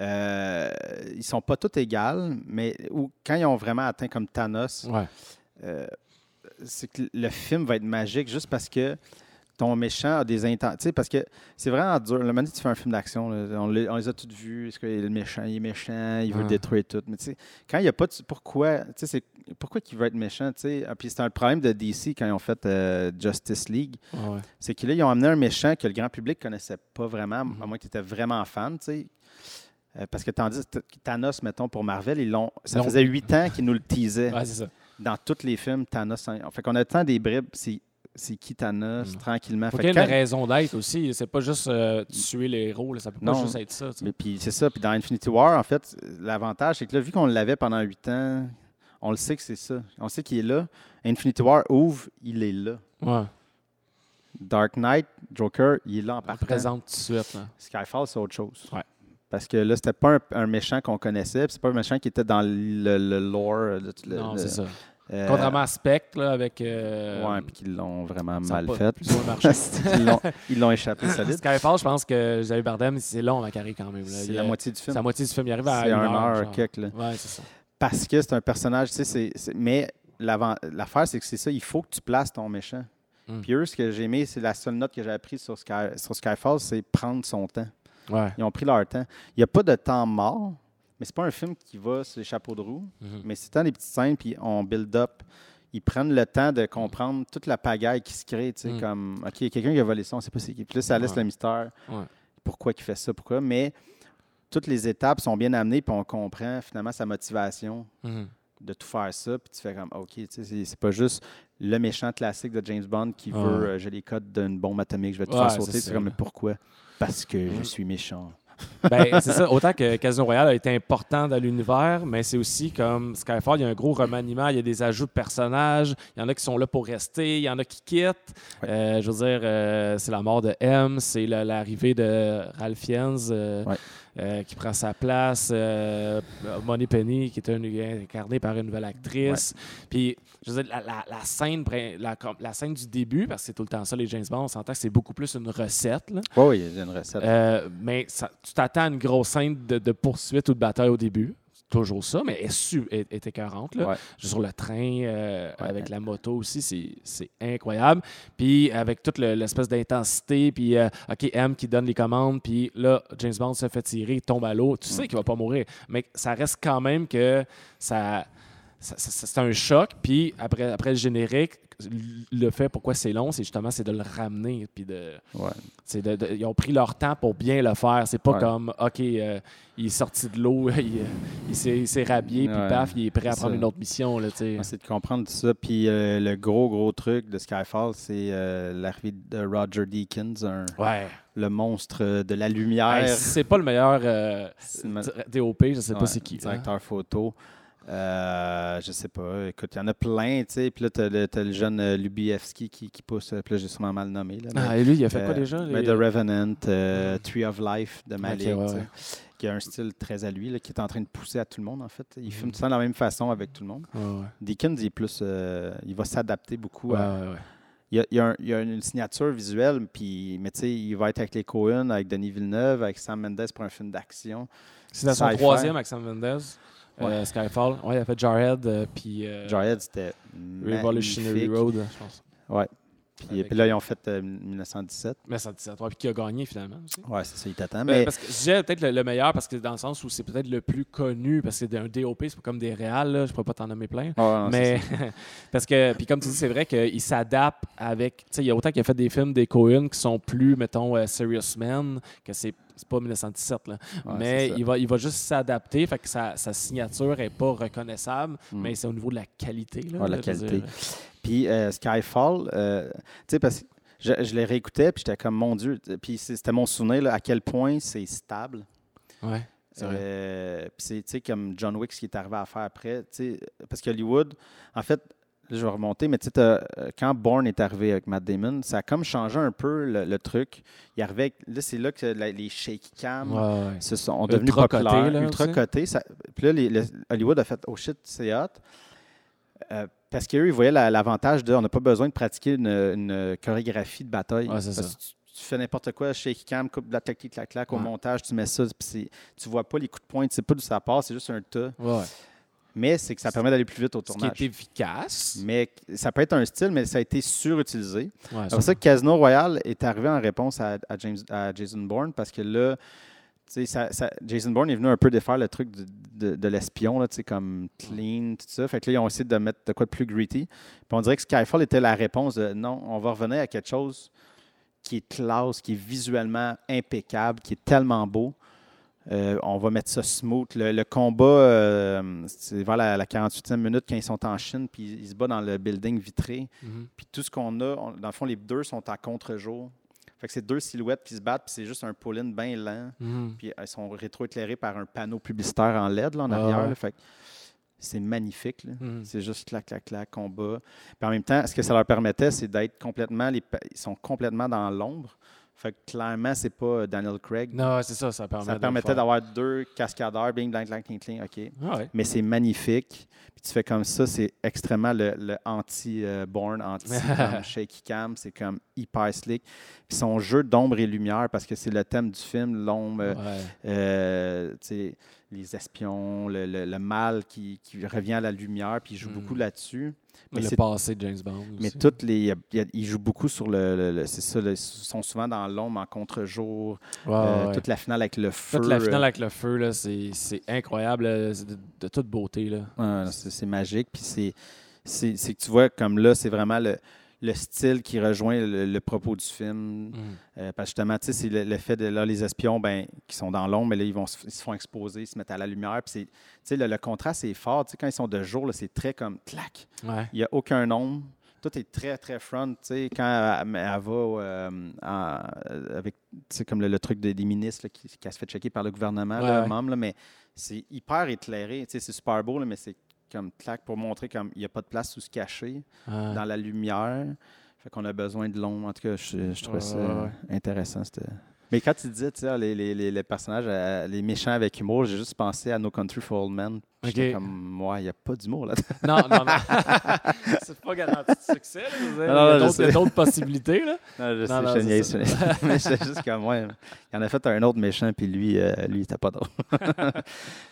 euh, ils sont pas tous égaux, mais ou, quand ils ont vraiment atteint comme Thanos, Ouais. euh, c'est que le film va être magique juste parce que ton méchant a des intentions. Parce que c'est vraiment dur. Le moment où tu fais un film d'action, on, les- on les a tous vus. Est-ce que le méchant, il est méchant, il veut Ouais. détruire tout. Mais tu sais, quand il n'y a pas de. Pourquoi c'est- pourquoi il veut être méchant tu sais? Ah, Puis c'est un problème de DC quand ils ont fait euh, Justice League. Ouais, ouais. C'est que là, ils ont amené un méchant que le grand public ne connaissait pas vraiment, Mhm. à moins que tu étais vraiment fan. tu sais. Euh, parce que tandis que Thanos, mettons, pour Marvel, ils l'ont. Ça faisait huit ans qu'ils nous le teasaient Ouais, c'est ça. Dans tous les films, Thanos. en- Fait qu'on a tant des bribes, c'est, c'est qui Thanos, Mm. tranquillement? Faut Fait qu'il y que une raison d'être aussi. C'est pas juste euh, tuer les héros. là. Ça peut pas Non. juste être ça. mais puis c'est ça. Puis dans Infinity War, en fait, l'avantage, c'est que là, vu qu'on l'avait pendant huit ans, on le sait que c'est ça. On sait qu'il est là. Infinity War ouvre, il est là. Ouais. Dark Knight, Joker, il est là en On le partant. présente tout de suite. là. Skyfall, c'est autre chose. Ouais. Parce que là, c'était pas un, un méchant qu'on connaissait, c'est pas un méchant qui était dans le, le lore. le- non, le- c'est ça. euh, Contrairement à Spectre, là, avec. euh, ouais, puis qu'ils l'ont vraiment mal pas fait. ils, l'ont, ils l'ont échappé solide. Skyfall, je pense que Xavier Bardem, c'est long la carrière quand même. là. C'est Il la moitié du C'est film. la moitié du film. Il arrive à C'est une un heure. heure, là. Ouais, c'est ça. Parce que c'est un personnage, tu sais, c'est, c'est- mais l'avant- l'affaire, c'est que c'est ça, il faut que tu places ton méchant. Mm. Puis eux, ce que j'ai aimé, c'est la seule note que j'ai apprise sur, Sky, sur Skyfall, c'est prendre son temps. Ouais. Ils ont pris leur temps. Il n'y a pas de temps mort, mais c'est pas un film qui va sur les chapeaux de roue, Mhm. mais c'est tant des petites scènes, puis on build up. Ils prennent le temps de comprendre toute la pagaille qui se crée, tu sais, Mm. comme, OK, quelqu'un qui a volé ça, on sait pas c'est qui. Puis là, ça laisse Ouais. le mystère. Ouais. Pourquoi il fait ça, pourquoi? Mais toutes les étapes sont bien amenées, puis on comprend finalement sa motivation Mhm. De tout faire ça, puis tu fais comme, OK, c'est- pas juste le méchant classique de James Bond qui veut, euh, j'ai les codes d'une bombe atomique, je vais te Ouais, faire sauter. C'est comme, pourquoi? Parce que je suis méchant. Ben, c'est ça. Autant que Casino Royale a été important dans l'univers, mais c'est aussi comme Skyfall, il y a un gros remaniement, il y a des ajouts de personnages, il y en a qui sont là pour rester, il y en a qui quittent. Ouais. Euh, je veux dire, euh, c'est la mort de M, c'est la- l'arrivée de Ralph Fiennes. euh, Ouais. Qui prend sa place. Money Penny, qui est incarnée par une nouvelle actrice. Puis, je veux dire, la, scène, la, scène du début, parce que c'est tout le temps ça, les James Bond, on s'entend que c'est beaucoup plus une recette. oui, il y a une recette. mais tu t'attends à une grosse scène de, de poursuite ou de bataille au début toujours ça, mais elle était 40 Là. Sur le train, euh, avec la moto aussi, c'est incroyable. Puis avec toute l'espèce d'intensité, puis euh, OK, M qui donne les commandes, puis là, James Bond se fait tirer, il tombe à l'eau. Tu sais qu'il va pas mourir, mais ça reste quand même que ça c'est un choc. Puis après, après le générique, le fait pourquoi c'est long, c'est justement c'est de le ramener. Puis de, ils ont pris leur temps pour bien le faire. C'est pas comme, OK, euh, il est sorti de l'eau, il, s'est rhabillé, puis paf, il est prêt à prendre une autre mission. c'est de comprendre ça. Puis euh, le gros, gros truc de Skyfall, c'est euh, l'arrivée de Roger Deakins, le monstre de la lumière. c'est pas le meilleur DOP, je sais pas c'est qui. Directeur photo. Euh, je sais pas. Écoute, il y en a plein, tu sais. Puis là, tu as, le jeune euh, Lubiewski qui, qui pousse. Puis là, j'ai sûrement mal nommé. Là, ah, et lui, il a fait quoi euh, déjà? The Revenant, euh, Tree of Life de Malik, qui a un style très à lui, là, qui est en train de pousser à tout le monde, en fait. Il filme tout ça de la même façon avec tout le monde. Dickens, il est plus. il va s'adapter beaucoup à. Il y, a, il, y a une signature visuelle, puis, mais tu sais, il va être avec les Cohen, avec Denis Villeneuve, avec Sam Mendes pour un film d'action. C'est dans son troisième avec Sam Mendes. Euh, Skyfall. Ouais, il a fait Jarhead. Euh, puis, euh, Jarhead, c'était. Revolutionary Road, je pense. Ouais. Puis, puis, là, ils ont fait 1917. 1917, ouais, puis qui a gagné finalement aussi. Ouais, c'est ça, il t'attend. Mais... Parce que j'ai peut-être le, meilleur parce que dans le sens où c'est peut-être le plus connu, parce que c'est un DOP, c'est pas comme des réals, là, je pourrais pas t'en nommer plein. mais parce que, puis comme tu dis, c'est vrai qu'il s'adapte avec. Tu sais, il y a autant qu'il a fait des films des Cohen qui sont plus, mettons, Serious Men, que c'est c'est pas 1917, là. mais il va, il va juste s'adapter, fait que sa, sa signature n'est pas reconnaissable, hmm. mais c'est au niveau de la qualité. Là, la qualité. Puis euh, Skyfall, euh, tu sais, parce que je, je les réécoutais, puis j'étais comme, mon Dieu, puis c'était mon souvenir là, à quel point c'est stable. Ouais. Euh, puis c'est comme John Wick, ce qui est arrivé à faire après. Parce qu'Hollywood, en fait, je vais remonter, mais tu sais, euh, quand Bourne est arrivé avec Matt Damon, ça a comme changé un peu le, truc. Il arrivait, là, c'est là que les shaky cams se sont devenus populaires, ultra cotés. Puis là, Hollywood a fait « Oh shit, c'est hot euh, Parce qu'eux, ils voyaient l'avantage de « On n'a pas besoin de pratiquer une, chorégraphie de bataille. tu, fais n'importe quoi, shaky cam, coupe de la clac, clac, au montage, tu mets ça, puis tu vois pas les coups de tu sais pas d'où ça part, c'est juste un tas. Mais c'est que ça permet d'aller plus vite au tournage. Ce qui est efficace. Mais ça peut être un style, mais ça a été surutilisé. c'est pour ça que Casino Royale est arrivé en réponse à, James, à Jason Bourne, parce que là, ça, Jason Bourne est venu un peu défaire le truc de, de, l'espion, comme clean, tout ça. Fait que là, ils ont essayé de mettre de quoi de plus gritty. Puis on dirait que Skyfall était la réponse de non, on va revenir à quelque chose qui est classe, qui est visuellement impeccable, qui est tellement beau. Euh, on va mettre ça smooth. Le, combat, euh, c'est vers la, 48e minute quand ils sont en Chine, puis ils se battent dans le building vitré. Mhm. Puis tout ce qu'on a, dans le fond, les deux sont à contre-jour. Fait que c'est deux silhouettes qui se battent, puis c'est juste un pull-in bien lent. Mhm. Puis elles sont rétroéclairées par un panneau publicitaire en LED là, en arrière. Fait c'est magnifique. Mhm. C'est juste clac, clac, clac, combat. Puis en même temps, ce que ça leur permettait, c'est d'être complètement. ils sont complètement dans l'ombre. Fait que clairement, c'est pas Daniel Craig. Non, c'est ça, ça permet Ça permettait d'avoir deux cascadeurs, bing, bling, bling, cling, cling, OK. Ah Mais c'est magnifique. Puis tu fais comme ça, c'est extrêmement le, anti-born, anti-shaky cam. C'est comme hyper slick. Puis son jeu d'ombre et lumière, parce que c'est le thème du film, l'ombre, euh, les espions, le, mal qui, revient à la lumière, puis il joue hmm. beaucoup là-dessus. Mais le passé de James Bond. Mais toutes les, ils jouent beaucoup sur le, c'est ça, ils sont souvent dans l'ombre en contre-jour. Euh, toute la finale avec le feu. Toute la finale avec le feu, c'est incroyable, de, toute beauté là. c'est magique, puis c'est c'est que tu vois comme là, c'est vraiment le le style qui rejoint le, propos du film. Mm. Euh, parce que justement, tu sais, c'est l'effet de là, les espions ben, qui sont dans l'ombre, mais là, ils, vont, ils se font exposer, ils se mettent à la lumière. Puis tu sais, le, contraste est fort. Tu sais, quand ils sont de jour, c'est très comme clac. Il n'y a aucun ombre. Tout est très, très front. Tu sais, quand elle, va euh, avec, tu comme le, truc des, ministres qui, qui, se fait checker par le gouvernement, ouais, mais c'est hyper éclairé. Tu sais, c'est super beau, mais c'est comme claque pour montrer qu'il n'y a pas de place où se cacher dans la lumière. Fait qu'on a besoin de l'ombre. En tout cas, je, je trouvais ça intéressant. Mais quand tu disais, tu sais, les, les, les, les personnages, euh, les méchants avec humour, j'ai juste pensé à No Country for Old Men. Puis Ok. j'étais comme, moi, il n'y a pas d'humour là Non, non, non. c'est pas garanti de succès. Là. Non, non, il y a d'autres- possibilités. Là. Non, je Non, sais, non, je Mais c'est juste comme, ouais, il en a fait un autre méchant, puis lui, euh, lui, il était pas drôle.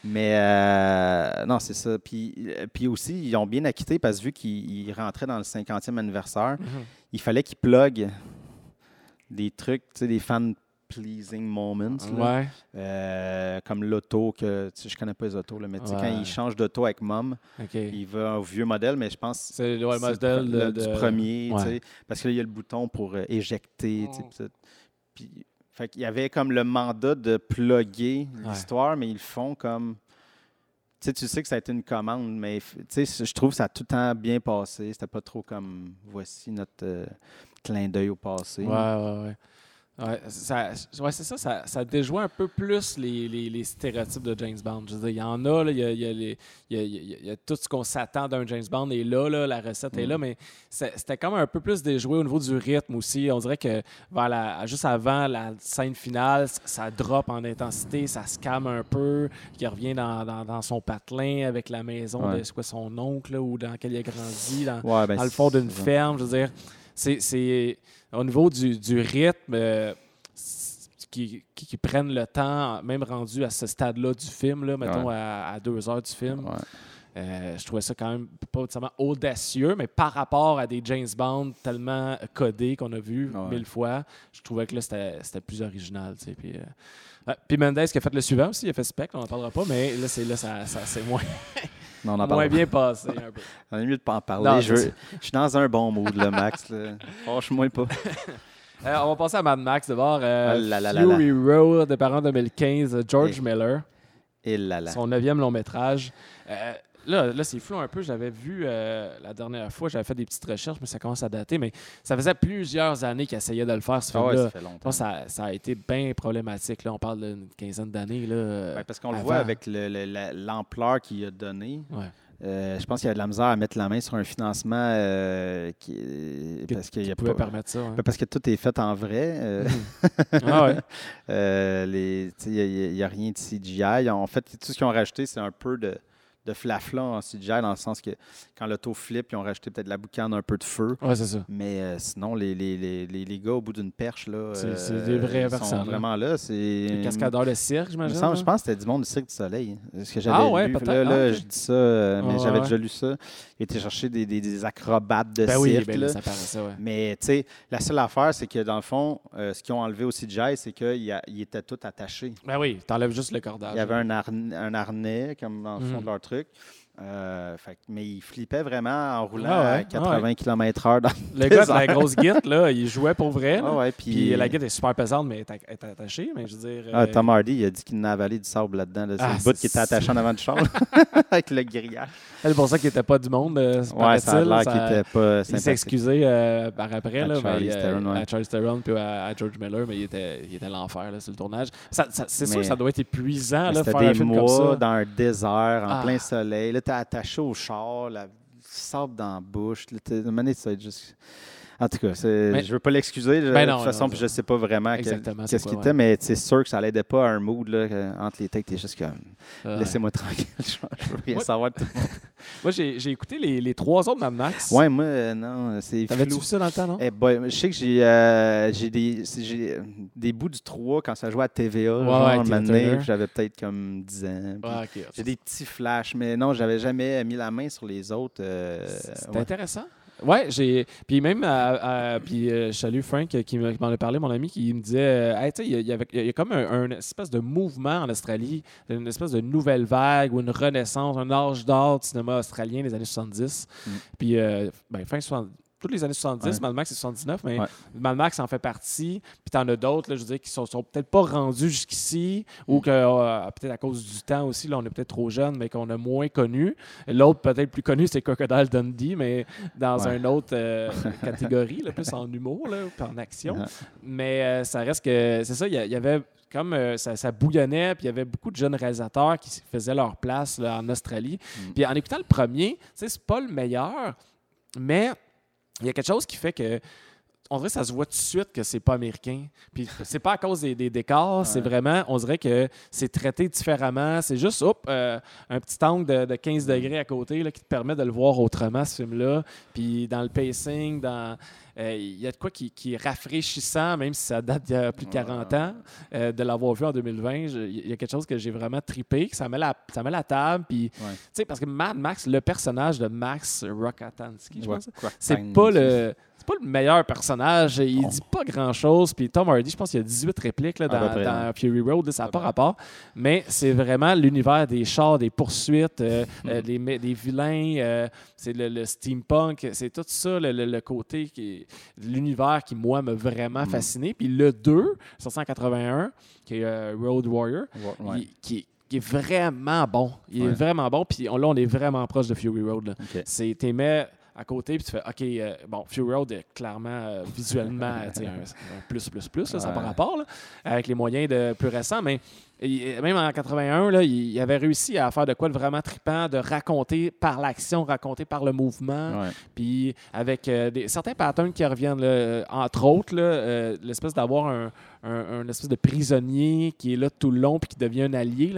Mais euh, non, c'est ça. Puis, puis aussi, ils ont bien acquitté parce que vu qu'ils ils rentraient dans le 50e anniversaire, il fallait qu'ils pluguent des trucs, tu sais, des fan-pleasing moments. là. Ouais. Euh, comme l'auto, que tu sais, je connais pas les autos, là, mais tu sais, Ouais. quand il change d'auto avec Mom, il va au vieux modèle, mais je pense C'est le c'est modèle le- de- du premier, tu ouais. sais, parce qu'il y a le bouton pour euh, éjecter. tu sais, Mm. puis fait qu'il y avait comme le mandat de plugger Ouais. l'histoire, mais ils le font comme. Tu sais, tu sais que ça a été une commande, mais f- tu sais, je trouve que ça a tout le temps bien passé. C'était pas trop comme voici notre euh, clin d'œil au passé. Ouais, ouais, ouais. Ouais, ça, ouais, c'est ça, ça, ça déjoue un peu plus les, les- les stéréotypes de James Bond. Je veux dire, il y en a, là, il y y y y a- tout ce qu'on s'attend d'un James Bond est là, là, la recette est là, Mm. mais c'était comme un peu plus déjoué au niveau du rythme aussi. On dirait que vers la- juste avant la scène finale, ça drop en intensité, ça se calme un peu, il revient dans, dans- dans son patelin avec la maison Ouais. de quoi, son oncle là, ou dans laquelle il a grandi. Dans, ben, dans le fond d'une ferme. Je veux dire, c'est au niveau du, du rythme euh, qui, qui, qui prennent le temps, même rendu à ce stade-là du film, là, mettons Ouais. à, à deux heures du film. Ouais. Euh, je trouvais ça quand même pas nécessairement audacieux, mais par rapport à des James Bond tellement codés qu'on a vu Ouais. mille fois, je trouvais que là, c'était, plus original. tu sais, Puis, euh. Puis Mendes qui a fait le suivant aussi, il a fait Spectre, on n'en parlera pas, mais là, c'est, là ça, ça- c'est moins, Non, on en parle bien passé un peu. On est mieux de pas en parler. Non, je, c'est veux- je suis dans un bon mood, là, Max. là. Franchement, pas. Euh, on va passer à Mad Max d'abord. Euh, Ah là Fury Road, de parents 2015, euh, George Et- Miller, Et son neuvième long métrage. Euh, là, là c'est flou un peu. J'avais vu euh, la dernière fois, j'avais fait des petites recherches, mais ça commence à dater. Mais ça faisait plusieurs années qu'il essayait de le faire, ce Ah ouais, ça fait longtemps. Ça, ça a été bien problématique. Là, on parle d'une quinzaine d'années. là. Ouais, parce qu'on le voit avec le- le- la- l'ampleur qu'il a donné. Ouais. Euh, je pense qu'il y a de la misère à mettre la main sur un financement euh, qui, Que- parce qu'il a pouvait pas- permettre ça. hein. parce que tout est fait en vrai. euh, ah ouais. tu sais, Il n'y a, rien de CGI. En fait, tout ce qu'ils ont rajouté, c'est un peu de, de flafla en CGI, dans le sens que quand l'auto flip, ils ont rajouté peut-être la boucane, un peu de feu. Ouais, c'est ça. Mais euh, sinon, les, les, les, les, les gars au bout d'une perche, là, C'est- c'est des vrais ils versants, sont vraiment là. C'est Les cascadeurs de cirque, j'imagine. semble- je pense que c'était du monde du Cirque du Soleil. Ce que j'avais Ah ouais, lu. peut-être. Là, là, Ah, je dis ça, euh, mais Ah, j'avais ouais. déjà lu ça. Il était chercher des, des, des acrobates de Ben oui, cirque. ben là. ça paraissait, ouais. Mais tu sais, la seule affaire, c'est que dans le fond, euh, ce qu'ils ont enlevé au CGI, c'est qu'ils étaient tous attachés. Ben oui, t'enlèves juste le cordage. Il y avait un, harn- un harnais, comme dans le fond Mhm. de leur truc. trägt. Euh, fait mais ils flippaient vraiment en roulant Ah ouais, à 80 km/h dans Le gars de la grosse guite, là, il jouait pour vrai. Ah ouais, Puis, puis, la guide est super pesante, mais elle est attachée. Mais je veux dire. Ah, euh, Tom Hardy, il a dit qu'il en a avalé du sable là-dedans. là. C'est Ah, le bout qui était attaché en avant du char, avec le grillage. C'est pour ça qu'il n'était pas du monde. euh, Ouais, ça a l'air qu'il était pas Il s'est excusé euh, par après À là, Charlize mais, Theron, à Charles Theron puis à, à George Miller, mais il était, il était l'enfer là, sur le tournage. C'est sûr que ça doit être épuisant là, faire un des film comme mois ça. dans un désert, en Ah. plein soleil. Là, t'es attaché au char, la sable dans la bouche. Là, minute, ça va être juste... En tout cas, Mais- je veux pas l'excuser de Ben non, toute façon, non, puis je sais pas vraiment qu'est-ce qu'il était, mais c'est sûr que ça l'aidait pas à un mood là, entre les têtes. T'es juste comme, Ouais. laissez-moi tranquille, je veux rien Ouais. savoir. de tout. Moi, j'ai écouté les, les trois autres Mad Max. Ouais, moi, euh, non, c'est T'avais-tu vu ça dans le temps, non? Eh boy, je sais que j'ai euh, j'ai des, bouts du 3 quand ça jouait à TVA, Ouais, genre, ouais, j'avais peut-être comme 10 ans. Ah. J'ai des petits flashs, mais non, j'avais jamais mis la main sur les autres. euh, C'est intéressant. Ouais, j'ai. Puis même, à- à- puis euh, je salue Frank euh, qui me- qui m'en a parlé, mon ami, qui me disait, euh, Hey, tu sais, il y, a- y y comme un, un espèce de mouvement en Australie, une espèce de nouvelle vague ou une renaissance, un âge d'or du cinéma australien des années 70. Mm. Puis, euh, ben, fin 70. Toutes les années 70, Ouais. Mad Max c'est 79, mais Ouais. Mad Max en fait partie. Puis t'en as d'autres, là, je veux dire, qui sont, sont peut-être pas rendus jusqu'ici, ou que euh, peut-être à cause du temps aussi, là, on est peut-être trop jeune, mais qu'on a moins connu. L'autre peut-être plus connu, c'est Crocodile Dundee, mais dans Ouais. une autre euh, catégorie, là, plus en humour, là, en action. Mais euh, ça reste que, c'est ça, il y, avait comme euh, ça, ça bouillonnait, puis il y avait beaucoup de jeunes réalisateurs qui faisaient leur place là, en Australie. Mm. Puis en écoutant le premier, c'est pas le meilleur, mais il y a quelque chose qui fait que on dirait que ça se voit tout de suite que c'est pas américain. Puis c'est pas à cause des, décors, c'est vraiment, on dirait que c'est traité différemment. C'est juste, hop, euh, un petit angle de, 15 degrés à côté là, qui te permet de le voir autrement, ce film-là. Puis dans le pacing, dans euh, il y a de quoi qui, est rafraîchissant, même si ça date d'il y a plus de 40 ans, euh, de l'avoir vu en 2020. Il y a quelque chose que j'ai vraiment tripé, que ça met la, ça met la table. Puis, Parce que Mad Max, le personnage de Max Rockatansky, je pense, c'est pas le c'est pas le meilleur personnage. Il dit pas grand-chose. Puis Tom Hardy, je pense qu'il y a 18 répliques là, dans, Fury Road. ça n'a pas rapport. Mais c'est vraiment l'univers des chars, des poursuites, euh, euh, des, vilains. Euh, c'est le, steampunk. C'est tout ça, le, côté, qui l'univers qui, moi, m'a vraiment mm. fasciné. Puis le 2, 1981, qui est Road Warrior, qui, est vraiment bon. Il est vraiment bon. Puis là, on est vraiment proche de Fury Road. C'est, t'aimais à côté, puis tu fais, OK, euh, bon, Fury Road est clairement euh, visuellement un, plus, plus, plus, ça n'a pas rapport, avec les moyens de plus récents, mais même en 81, là, il avait réussi à faire de quoi de vraiment trippant, de raconter par l'action, raconter par le mouvement, puis avec euh, des, certains patterns qui reviennent, entre autres, l'espèce d'avoir un, un, espèce de prisonnier qui est là tout le long puis qui devient un allié.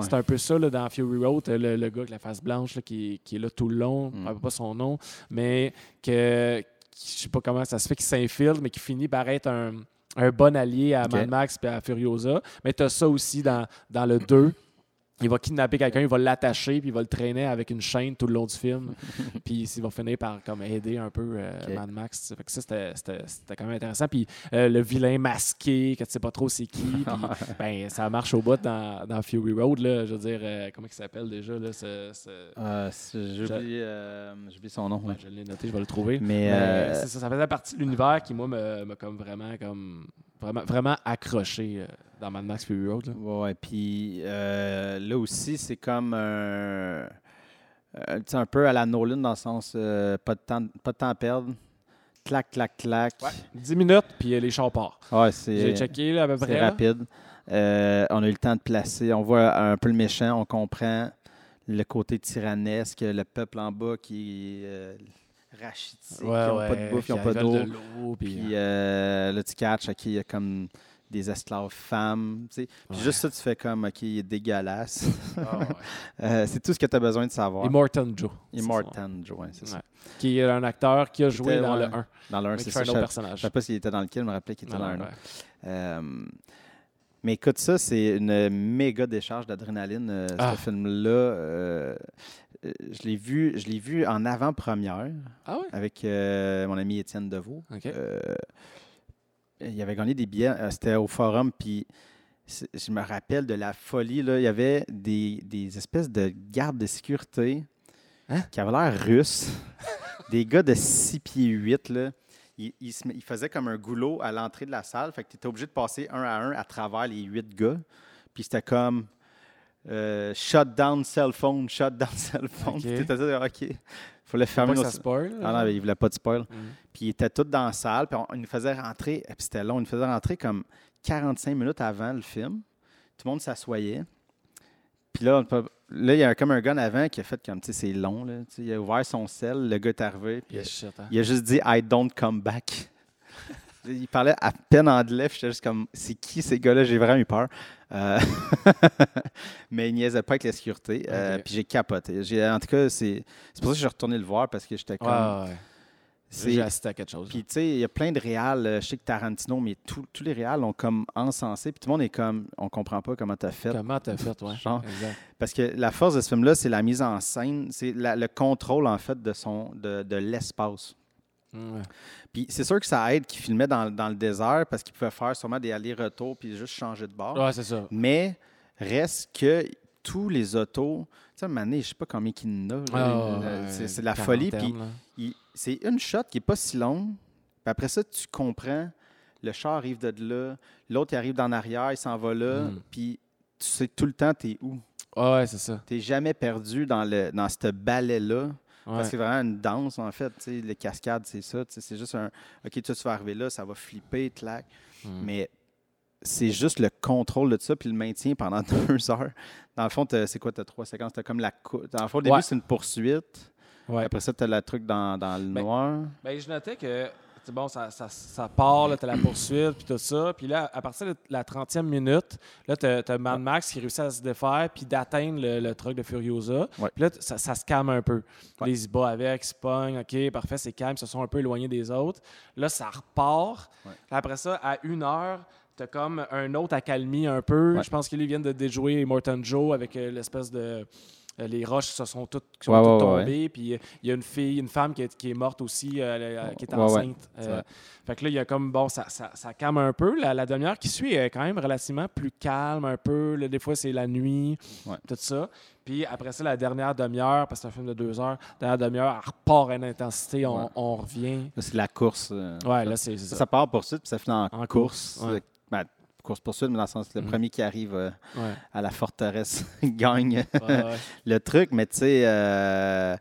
C'est un peu ça là, dans Fury Road, le, gars avec la face blanche qui, qui, est là tout le long, je ne sais pas son nom, mais que je sais pas comment ça se fait qu'il s'infiltre, mais qui finit par être un, bon allié à Mad Max et à Furiosa. Mais tu as ça aussi dans, dans le 2 il va kidnapper quelqu'un, il va l'attacher, puis il va le traîner avec une chaîne tout le long du film. puis il va finir par comme aider un peu euh, Mad Max. Fait que ça, c'était quand même intéressant. Puis euh, le vilain masqué, que tu sais pas trop c'est qui. Puis, ben, ça marche au bout dans, dans Fury Road. Là, je veux dire, euh, comment il s'appelle déjà? Là, J'oublie son nom. je l'ai noté, je vais le trouver. Mais, ça, ça, faisait partie de l'univers qui, moi, m'a comme vraiment comme vraiment, vraiment accroché dans Mad Max Fury Road. Là. Ouais, puis euh, là aussi, c'est comme un, euh, un peu à la Nolan dans le sens euh, pas, de temps, pas de temps à perdre. Clac, clac, clac. Ouais, 10 minutes, puis les chars partent. Ouais, c'est, J'ai checké là, à peu près. C'est rapide. on a eu le temps de placer. On voit un peu le méchant, on comprend le côté tyrannesque, le peuple en bas qui rachitique, ouais, qui n'ont pas de bouffe, ils n'ont pas d'eau. Puis là, tu catches, OK, il y a comme des esclaves femmes. Tu sais. Puis juste ça, tu fais comme, OK, il est dégueulasse. Ah, euh, c'est tout ce que tu as besoin de savoir. Immortan Joe. Immortan Joe, oui, c'est ça. Qui est un acteur qui a joué dans le 1. Dans le 1, c'est ça. Je ne sais pas s'il était dans lequel, je me rappelais qu'il était dans le 1. Euh, mais écoute, ça, c'est une méga décharge d'adrénaline, euh, ce ah. film-là. je l'ai vu, je l'ai vu en avant-première ah avec mon ami Étienne Deveau il avait gagné des billets, euh, c'était au forum, puis je me rappelle de la folie. Là. Il y avait des, espèces de gardes de sécurité hein? qui avaient l'air russes. des gars de 6 pieds 8. Là. Ils, faisaient comme un goulot à l'entrée de la salle. Fait que tu étais obligé de passer un à un à travers les huit gars. Puis c'était comme euh, shut down cell phone, shut down cell phone. Okay. OK fallait fermer nos... spoil. Ah non, il voulait pas de spoil. Mm. Puis ils étaient tous dans la salle, puis on, nous faisait rentrer, puis c'était long, il nous faisait rentrer comme 45 minutes avant le film. Tout le monde s'assoyait. Puis là, là, il y a comme un gars en avant qui a fait comme, tu sais, c'est long, là. Il a ouvert son sel, le gars est arrivé. Puis hein. il a juste dit « I don't come back ». Il parlait à peine anglais, j'étais juste comme, c'est qui ces gars-là? J'ai vraiment eu peur. Euh, mais il niaisait pas avec la sécurité. Euh, puis j'ai capoté. En tout cas, c'est pour ça que j'ai retourné le voir parce que j'étais comme. J'ai assisté à quelque chose. Puis, tu sais, il y a plein de réals. Euh, je sais que Tarantino, mais tous les réals ont comme encensé. Puis tout le monde est comme, on comprend pas comment tu as fait. Comment tu as fait, ouais. Parce que la force de ce film-là, c'est la mise en scène, c'est le contrôle, en fait, de, son, de, de l'espace. Puis c'est sûr que ça aide qu'il filmait dans, dans, le désert parce qu'il pouvait faire sûrement des allers-retours puis juste changer de bord. Ouais, c'est ça. Mais reste que tous les autos, tu sais, à je sais pas combien il y en a. Ah, c'est de la folie. Puis c'est une shot qui est pas si longue. Puis après ça, tu comprends. Le char arrive de là, l'autre arrive d'en arrière, il s'en va là, hmm. puis tu sais tout le temps t'es où? ouais, c'est ça. T'es jamais perdu dans, le, dans ce balai-là. Parce que c'est vraiment une danse, en fait. Les cascades, c'est ça. C'est juste un OK, tu vas arriver là, ça va flipper, clac. Hmm. Mais c'est juste le contrôle de ça, puis le maintien pendant deux heures. Dans le fond, c'est quoi, tu as trois séquences? Tu comme la. Dans le fond, au début, c'est une poursuite. Après ça, tu as le truc dans, dans le ben, noir. Ben, je notais que bon, ça, ça, ça part, tu as la poursuite, puis tout ça. Puis là, à partir de la 30e minute, là, tu as, Mad Max qui réussit à se défaire, puis d'atteindre le, truc de Furiosa. Puis là, ça, ça, se calme un peu. Les bat avec, se pogne, OK, parfait, c'est calme, ils se sont un peu éloignés des autres. Là, ça repart. Après ça, à une heure, T'as comme un autre accalmie un peu. Je pense qu'ils viennent de déjouer Morton Joe avec euh, l'espèce de. Euh, les roches se sont toutes, tombées. Puis euh, il y a une fille, une femme qui est, morte aussi, qui est enceinte. fait que là, il y a comme, bon, ça, ça, ça calme un peu. La, demi-heure qui suit est quand même relativement plus calme un peu. des fois, c'est la nuit, tout ça. Puis après ça, la dernière demi-heure, parce que c'est un film de deux heures, la dernière demi-heure, elle repart à une intensité, on, revient. c'est la course. ouais, là, c'est ça. Ça part pour ça, puis ça finit en, course ben, course-poursuite, mais dans le sens, le mhm. premier qui arrive euh, à la forteresse gagne le truc. Mais tu sais, euh,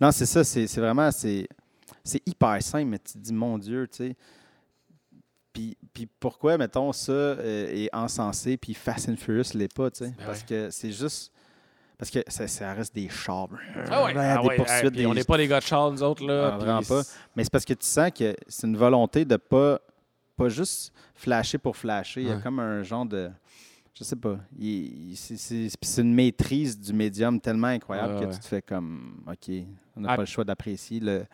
non, c'est ça, c'est vraiment, c'est hyper simple, mais tu te dis, mon Dieu, tu sais. Puis, puis, pourquoi, mettons, ça euh, est encensé, puis Fast and Furious l'est pas, tu sais? Ben Parce que c'est juste. Parce que ça, ça, reste des chars. Ah ouais, ah des poursuites. On n'est pas des gars de chars, nous autres. Là, ah, vraiment pas. Mais c'est parce que tu sens que c'est une volonté de pas pas juste flasher pour flasher. Il y a comme un genre de. Je sais pas. C'est une maîtrise du médium tellement incroyable que tu te fais comme OK, on n'a ah. pas le choix d'apprécier le.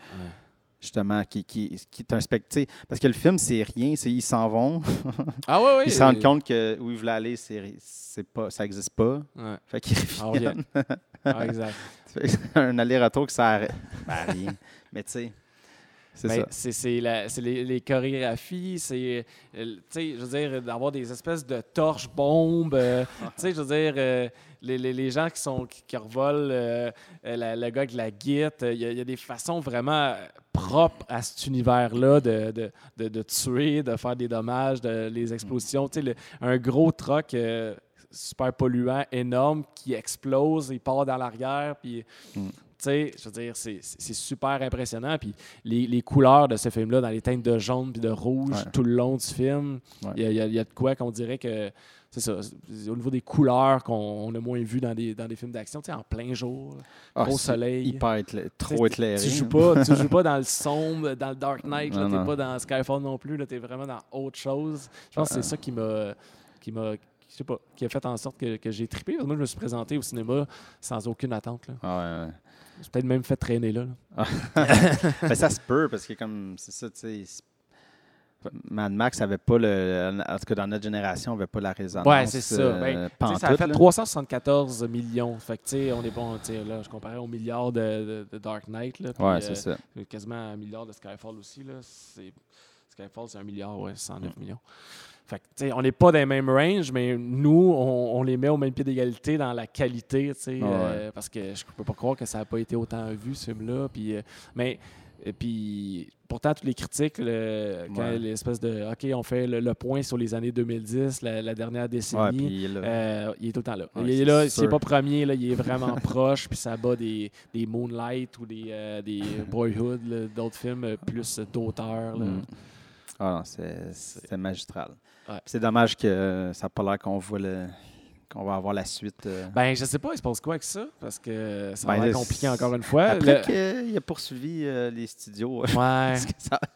Justement, qui, qui, qui est un spectacle. Parce que le film, c'est rien. Ils s'en vont. ah ouais, ouais. Ils se rendent compte que où ils voulaient aller, c'est pas, ça n'existe pas. Fait qu'ils reviennent. Ah, exact. un aller-retour que ça arrête. Ben, rien. Mais tu sais. C'est ben, ça. C'est les, les, chorégraphies, c'est, euh, je veux dire, d'avoir des espèces de torches-bombes. Euh, tu sais, je veux dire, euh, les, les, gens qui, sont, qui, revolent le gars avec la guite, il y, a des façons vraiment propres à cet univers-là de, de, de, de, tuer, de faire des dommages, de, les explosions. Tu sais, un gros troc super polluant, énorme, qui explose, il part dans l'arrière, puis mm je veux dire, c'est super impressionnant. Puis les, couleurs de ce film-là, dans les teintes de jaune puis de rouge tout le long du film, il y, a, de quoi qu'on dirait que c'est ça. Au niveau des couleurs qu'on a moins vu dans des, dans des films d'action, en plein jour, ah, au soleil. Hyper trop éclairé. Tu joues pas, tu joues pas dans le sombre, dans le Dark Knight, tu n'es pas dans Skyfall non plus, tu es vraiment dans autre chose. Je pense que c'est ça qui m'a qui m'a je sais pas, qui a fait en sorte que, que j'ai trippé. Moi, je me suis présenté au cinéma sans aucune attente. Là. Ah ouais, ouais. J'ai peut-être même fait traîner là. Ben, ça se peut, parce que comme, c'est ça, tu sais, Mad Max avait pas le. En tout cas, dans notre génération, on n'avait pas la résonance. Ouais, c'est ça. Euh, ben, ça a fait 374 millions. Fait que, tu sais, on est bon. Là, je comparais au milliard de, Dark Knight. Là, ouais, c'est ça. Euh, quasiment un milliard de Skyfall aussi. Là. Skyfall, c'est un milliard, ouais, 109 millions. Fait que, on n'est pas dans les mêmes ranges, mais nous, on, les met au même pied d'égalité dans la qualité, euh, parce que je peux pas croire que ça n'a pas été autant vu, ce film-là. Puis, euh, mais puis pourtant, toutes les critiques, quand l'espèce de OK, on fait le, point sur les années 2010, la, dernière décennie, il, est euh, il, est tout le temps là. il est là, s'il n'est pas premier, là, il est vraiment proche, puis ça bat des, des Moonlight ou des, des Boyhood, d'autres films plus d'auteur. Mm. Ah c'est magistral. C'est dommage que ça n'a pas l'air qu'on voit le qu'on va avoir la suite. Euh. Ben, je sais pas, il se passe quoi avec ça? Parce que ça va ben, être compliqué encore une fois. Après qu'il a poursuivi euh, les studios. Ouais.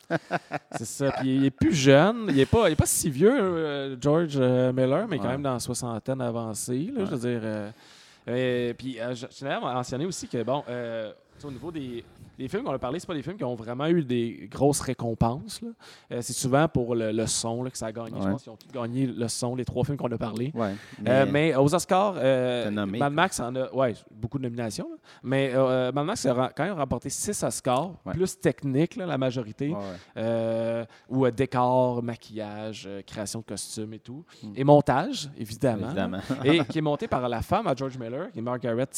c'est ça. Puis il est plus jeune. Il n'est pas, pas si vieux, euh, George Miller, mais quand même dans la soixantaine avancée. Là, Je veux dire. puis je tenais mentionner aussi que, bon, au niveau des, les films qu'on a parlé, c'est pas des films qui ont vraiment eu des grosses récompenses. Euh, c'est souvent pour le, son là, que ça a gagné. Je pense qu'ils ont tous gagné le son, les trois films qu'on a parlé. Euh, mais, aux Oscars, euh, Mad Max en a ouais, beaucoup de nominations. Mais Mad Max a quand même remporté six Oscars, plus technique, la majorité, ou décor, maquillage, création de costumes et tout. Hmm. Et montage, évidemment. et qui est monté par la femme à George Miller, qui est Margaret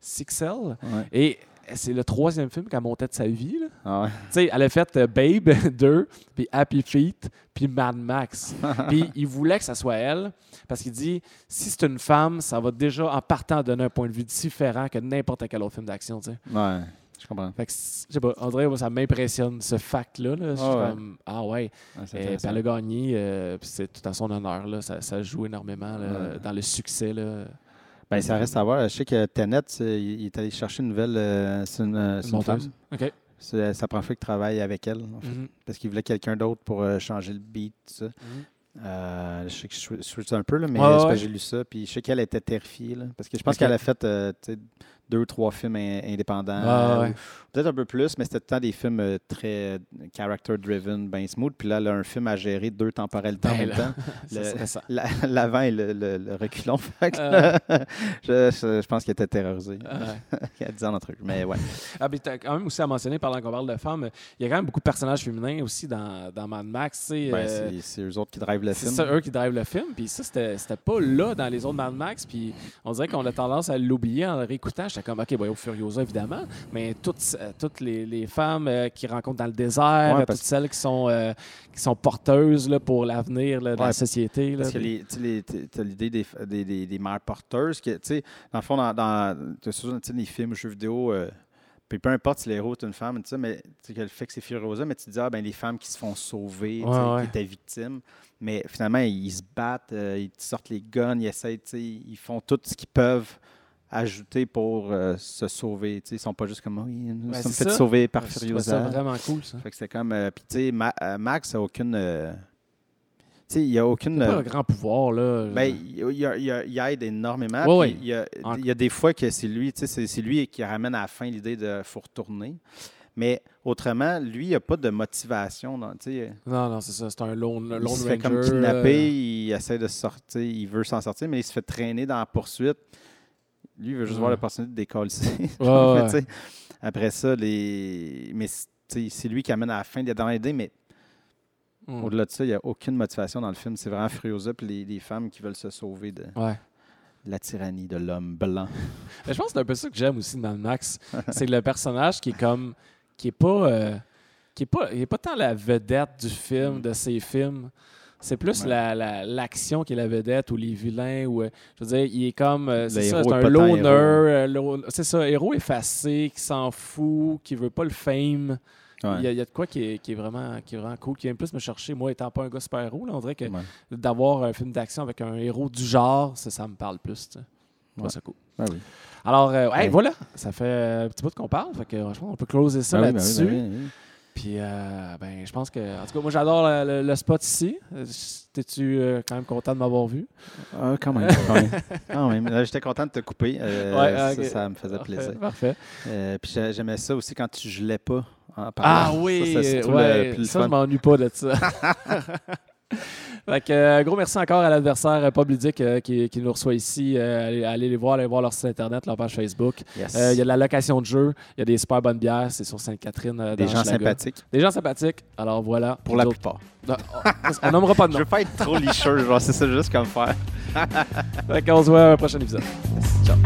Sixel. Et c'est le troisième film qu'elle montait de sa vie. Ah elle a fait euh, Babe 2, puis Happy Feet, puis Mad Max. puis il voulait que ça soit elle, parce qu'il dit si c'est une femme, ça va déjà en partant donner un point de vue différent que n'importe quel autre film d'action. Ouais. Je comprends. Fait que, je sais pas, André, ça m'impressionne, ce fact-là. ah ouais. Et, elle a gagné, euh, c'est tout à son honneur. Là, ça, ça joue énormément dans le succès. Là. Ben, ça reste à voir. Je sais que Tenet, il est allé chercher une nouvelle. Euh, c'est une, monteuse. OK. C'est la première fois qu'il travaille avec elle, en fait, Mhm. parce qu'il voulait quelqu'un d'autre pour euh, changer le beat, tout ça. Mhm. Euh, je sais que je suis un peu, là, mais ouais. j'ai lu ça. Puis je sais qu'elle était terrifiée. Là, parce que je pense qu'elle a fait euh, deux ou trois films in- indépendants. Ouais. Peut-être un peu plus, mais c'était tout le temps des films euh, très euh, character-driven, bien smooth. Puis là, a un film à gérer deux temporalités en Ben même là. temps. La- L'avant et le, le- le reculon. Euh. je, je- je pense qu'elle était terrorisée. Ouais. Elle disait en truc. Mais ouais. Ah, mais t'as quand même aussi à mentionner, pendant qu'on parle de femmes, il y a quand même beaucoup de personnages féminins aussi dans, dans Mad Max. Ben, euh, c'est- c'est eux autres qui drivent le c'est film. ça, eux qui drivent le film. Puis ça, c'était c'était pas là dans les autres Mad Max. Puis on dirait qu'on a tendance à l'oublier en le réécoutant. J'étais comme, OK, bon, Furiosa, évidemment. Mais toutes, euh, toutes les, les femmes euh, qui rencontrent dans le désert, Ouais, euh, toutes celles qui sont, euh, qui sont porteuses là, pour l'avenir de la société. là. Parce que tu t'as l'idée des, des, des, des mères porteuses. Que, dans le fond, dans, dans les films, jeux vidéo, euh, puis peu importe si l'héros est une femme, tu sais, mais tu sais, le fait que c'est Furiosa, mais tu te dis, ah, ben, les femmes qui se font sauver, Ouais, ouais. qui étaient victimes. Mais finalement, ils se battent, euh, ils sortent les guns, ils essayent, tu sais, ils font tout ce qu'ils peuvent ajouter pour euh, se sauver. Tu sais, ils sont pas juste comme, oui, nous Ouais, sommes c'est fait ça. sauver par Furiosa. vraiment cool, ça. Fait que c'est comme, euh, puis tu sais, Ma- euh, Max a aucune. euh, tu sais, il a aucune. Pas un grand pouvoir, là. ben, il, il, il- il aide énormément. Ouais. Il, y a, En- il y a des fois que c'est lui, c'est, c'est lui qui ramène à la fin l'idée de faut retourner. Mais autrement, lui, il n'y a pas de motivation. Dans, Non, non, c'est ça. C'est un lone, il lone se ranger. fait comme kidnapper, il essaie de sortir, il veut s'en sortir, mais il se fait traîner dans la poursuite. Lui, il veut juste Ouais. voir l'opportunité de décoller. Ouais, ouais. Après ça, les... mais c'est- lui qui amène à la fin dans l'idée, mais hmm. au-delà de ça, il n'y a aucune motivation dans le film. C'est vraiment Furiosa et les, les femmes qui veulent se sauver de, la tyrannie de l'homme blanc. Je pense que c'est un peu ça que j'aime aussi Mad Max. c'est le personnage qui est comme. qui est pas. euh, qui est pas, il est pas tant la vedette du film, de ses films. C'est plus Ouais. la- la- l'action qui est la vedette ou les vilains. Ou, euh, je veux dire, il est comme. euh, c'est ça, c'est un loner. euh, C'est ça, héros effacé, qui s'en fout, qui veut pas le fame. Ouais. Il, y a, il y a de quoi qui est, qui est vraiment, qui est vraiment cool, qui vient plus me chercher. Moi, étant pas un gars super-héros, on dirait que Ouais. d'avoir un film d'action avec un héros du genre, ça, ça me parle plus. ça cool. Oui. Alors, euh, voilà, ça fait un petit bout qu'on parle. Fait que, je pense qu'on peut closer ça Ben ben là-dessus. ben oui, ben oui. Puis, euh, ben, je pense que, en tout cas, moi, j'adore le, le- le spot ici. Euh, T'es-tu euh, quand même content de m'avoir vu? Ah, quand même. Quand même. Quand même. Là, J'étais content de te couper. Euh, Ouais, ça, ok. ça me faisait Parfait, plaisir. Parfait. Euh, puis j'ai- j'aimais ça aussi quand tu gelais pas en Ah oui, Ça, c'est surtout ouais, le plus ça, je m'ennuie pas de ça. fait que, euh, gros merci encore à l'adversaire euh, Pop Ludique euh, qui, qui nous reçoit ici. Euh, allez, allez les voir, allez voir leur site internet, leur page Facebook. Yes. Euh, Il y a de la location de jeux, il y a des super bonnes bières, c'est sur Sainte-Catherine. euh, Des gens sympathiques, Des gens sympathiques. Alors voilà. pour la plupart. Non, on nommera pas de Je nom. veux pas être trop licheux, genre, c'est ça juste comme faire. Fait qu'on se voit à un prochain épisode. Ciao.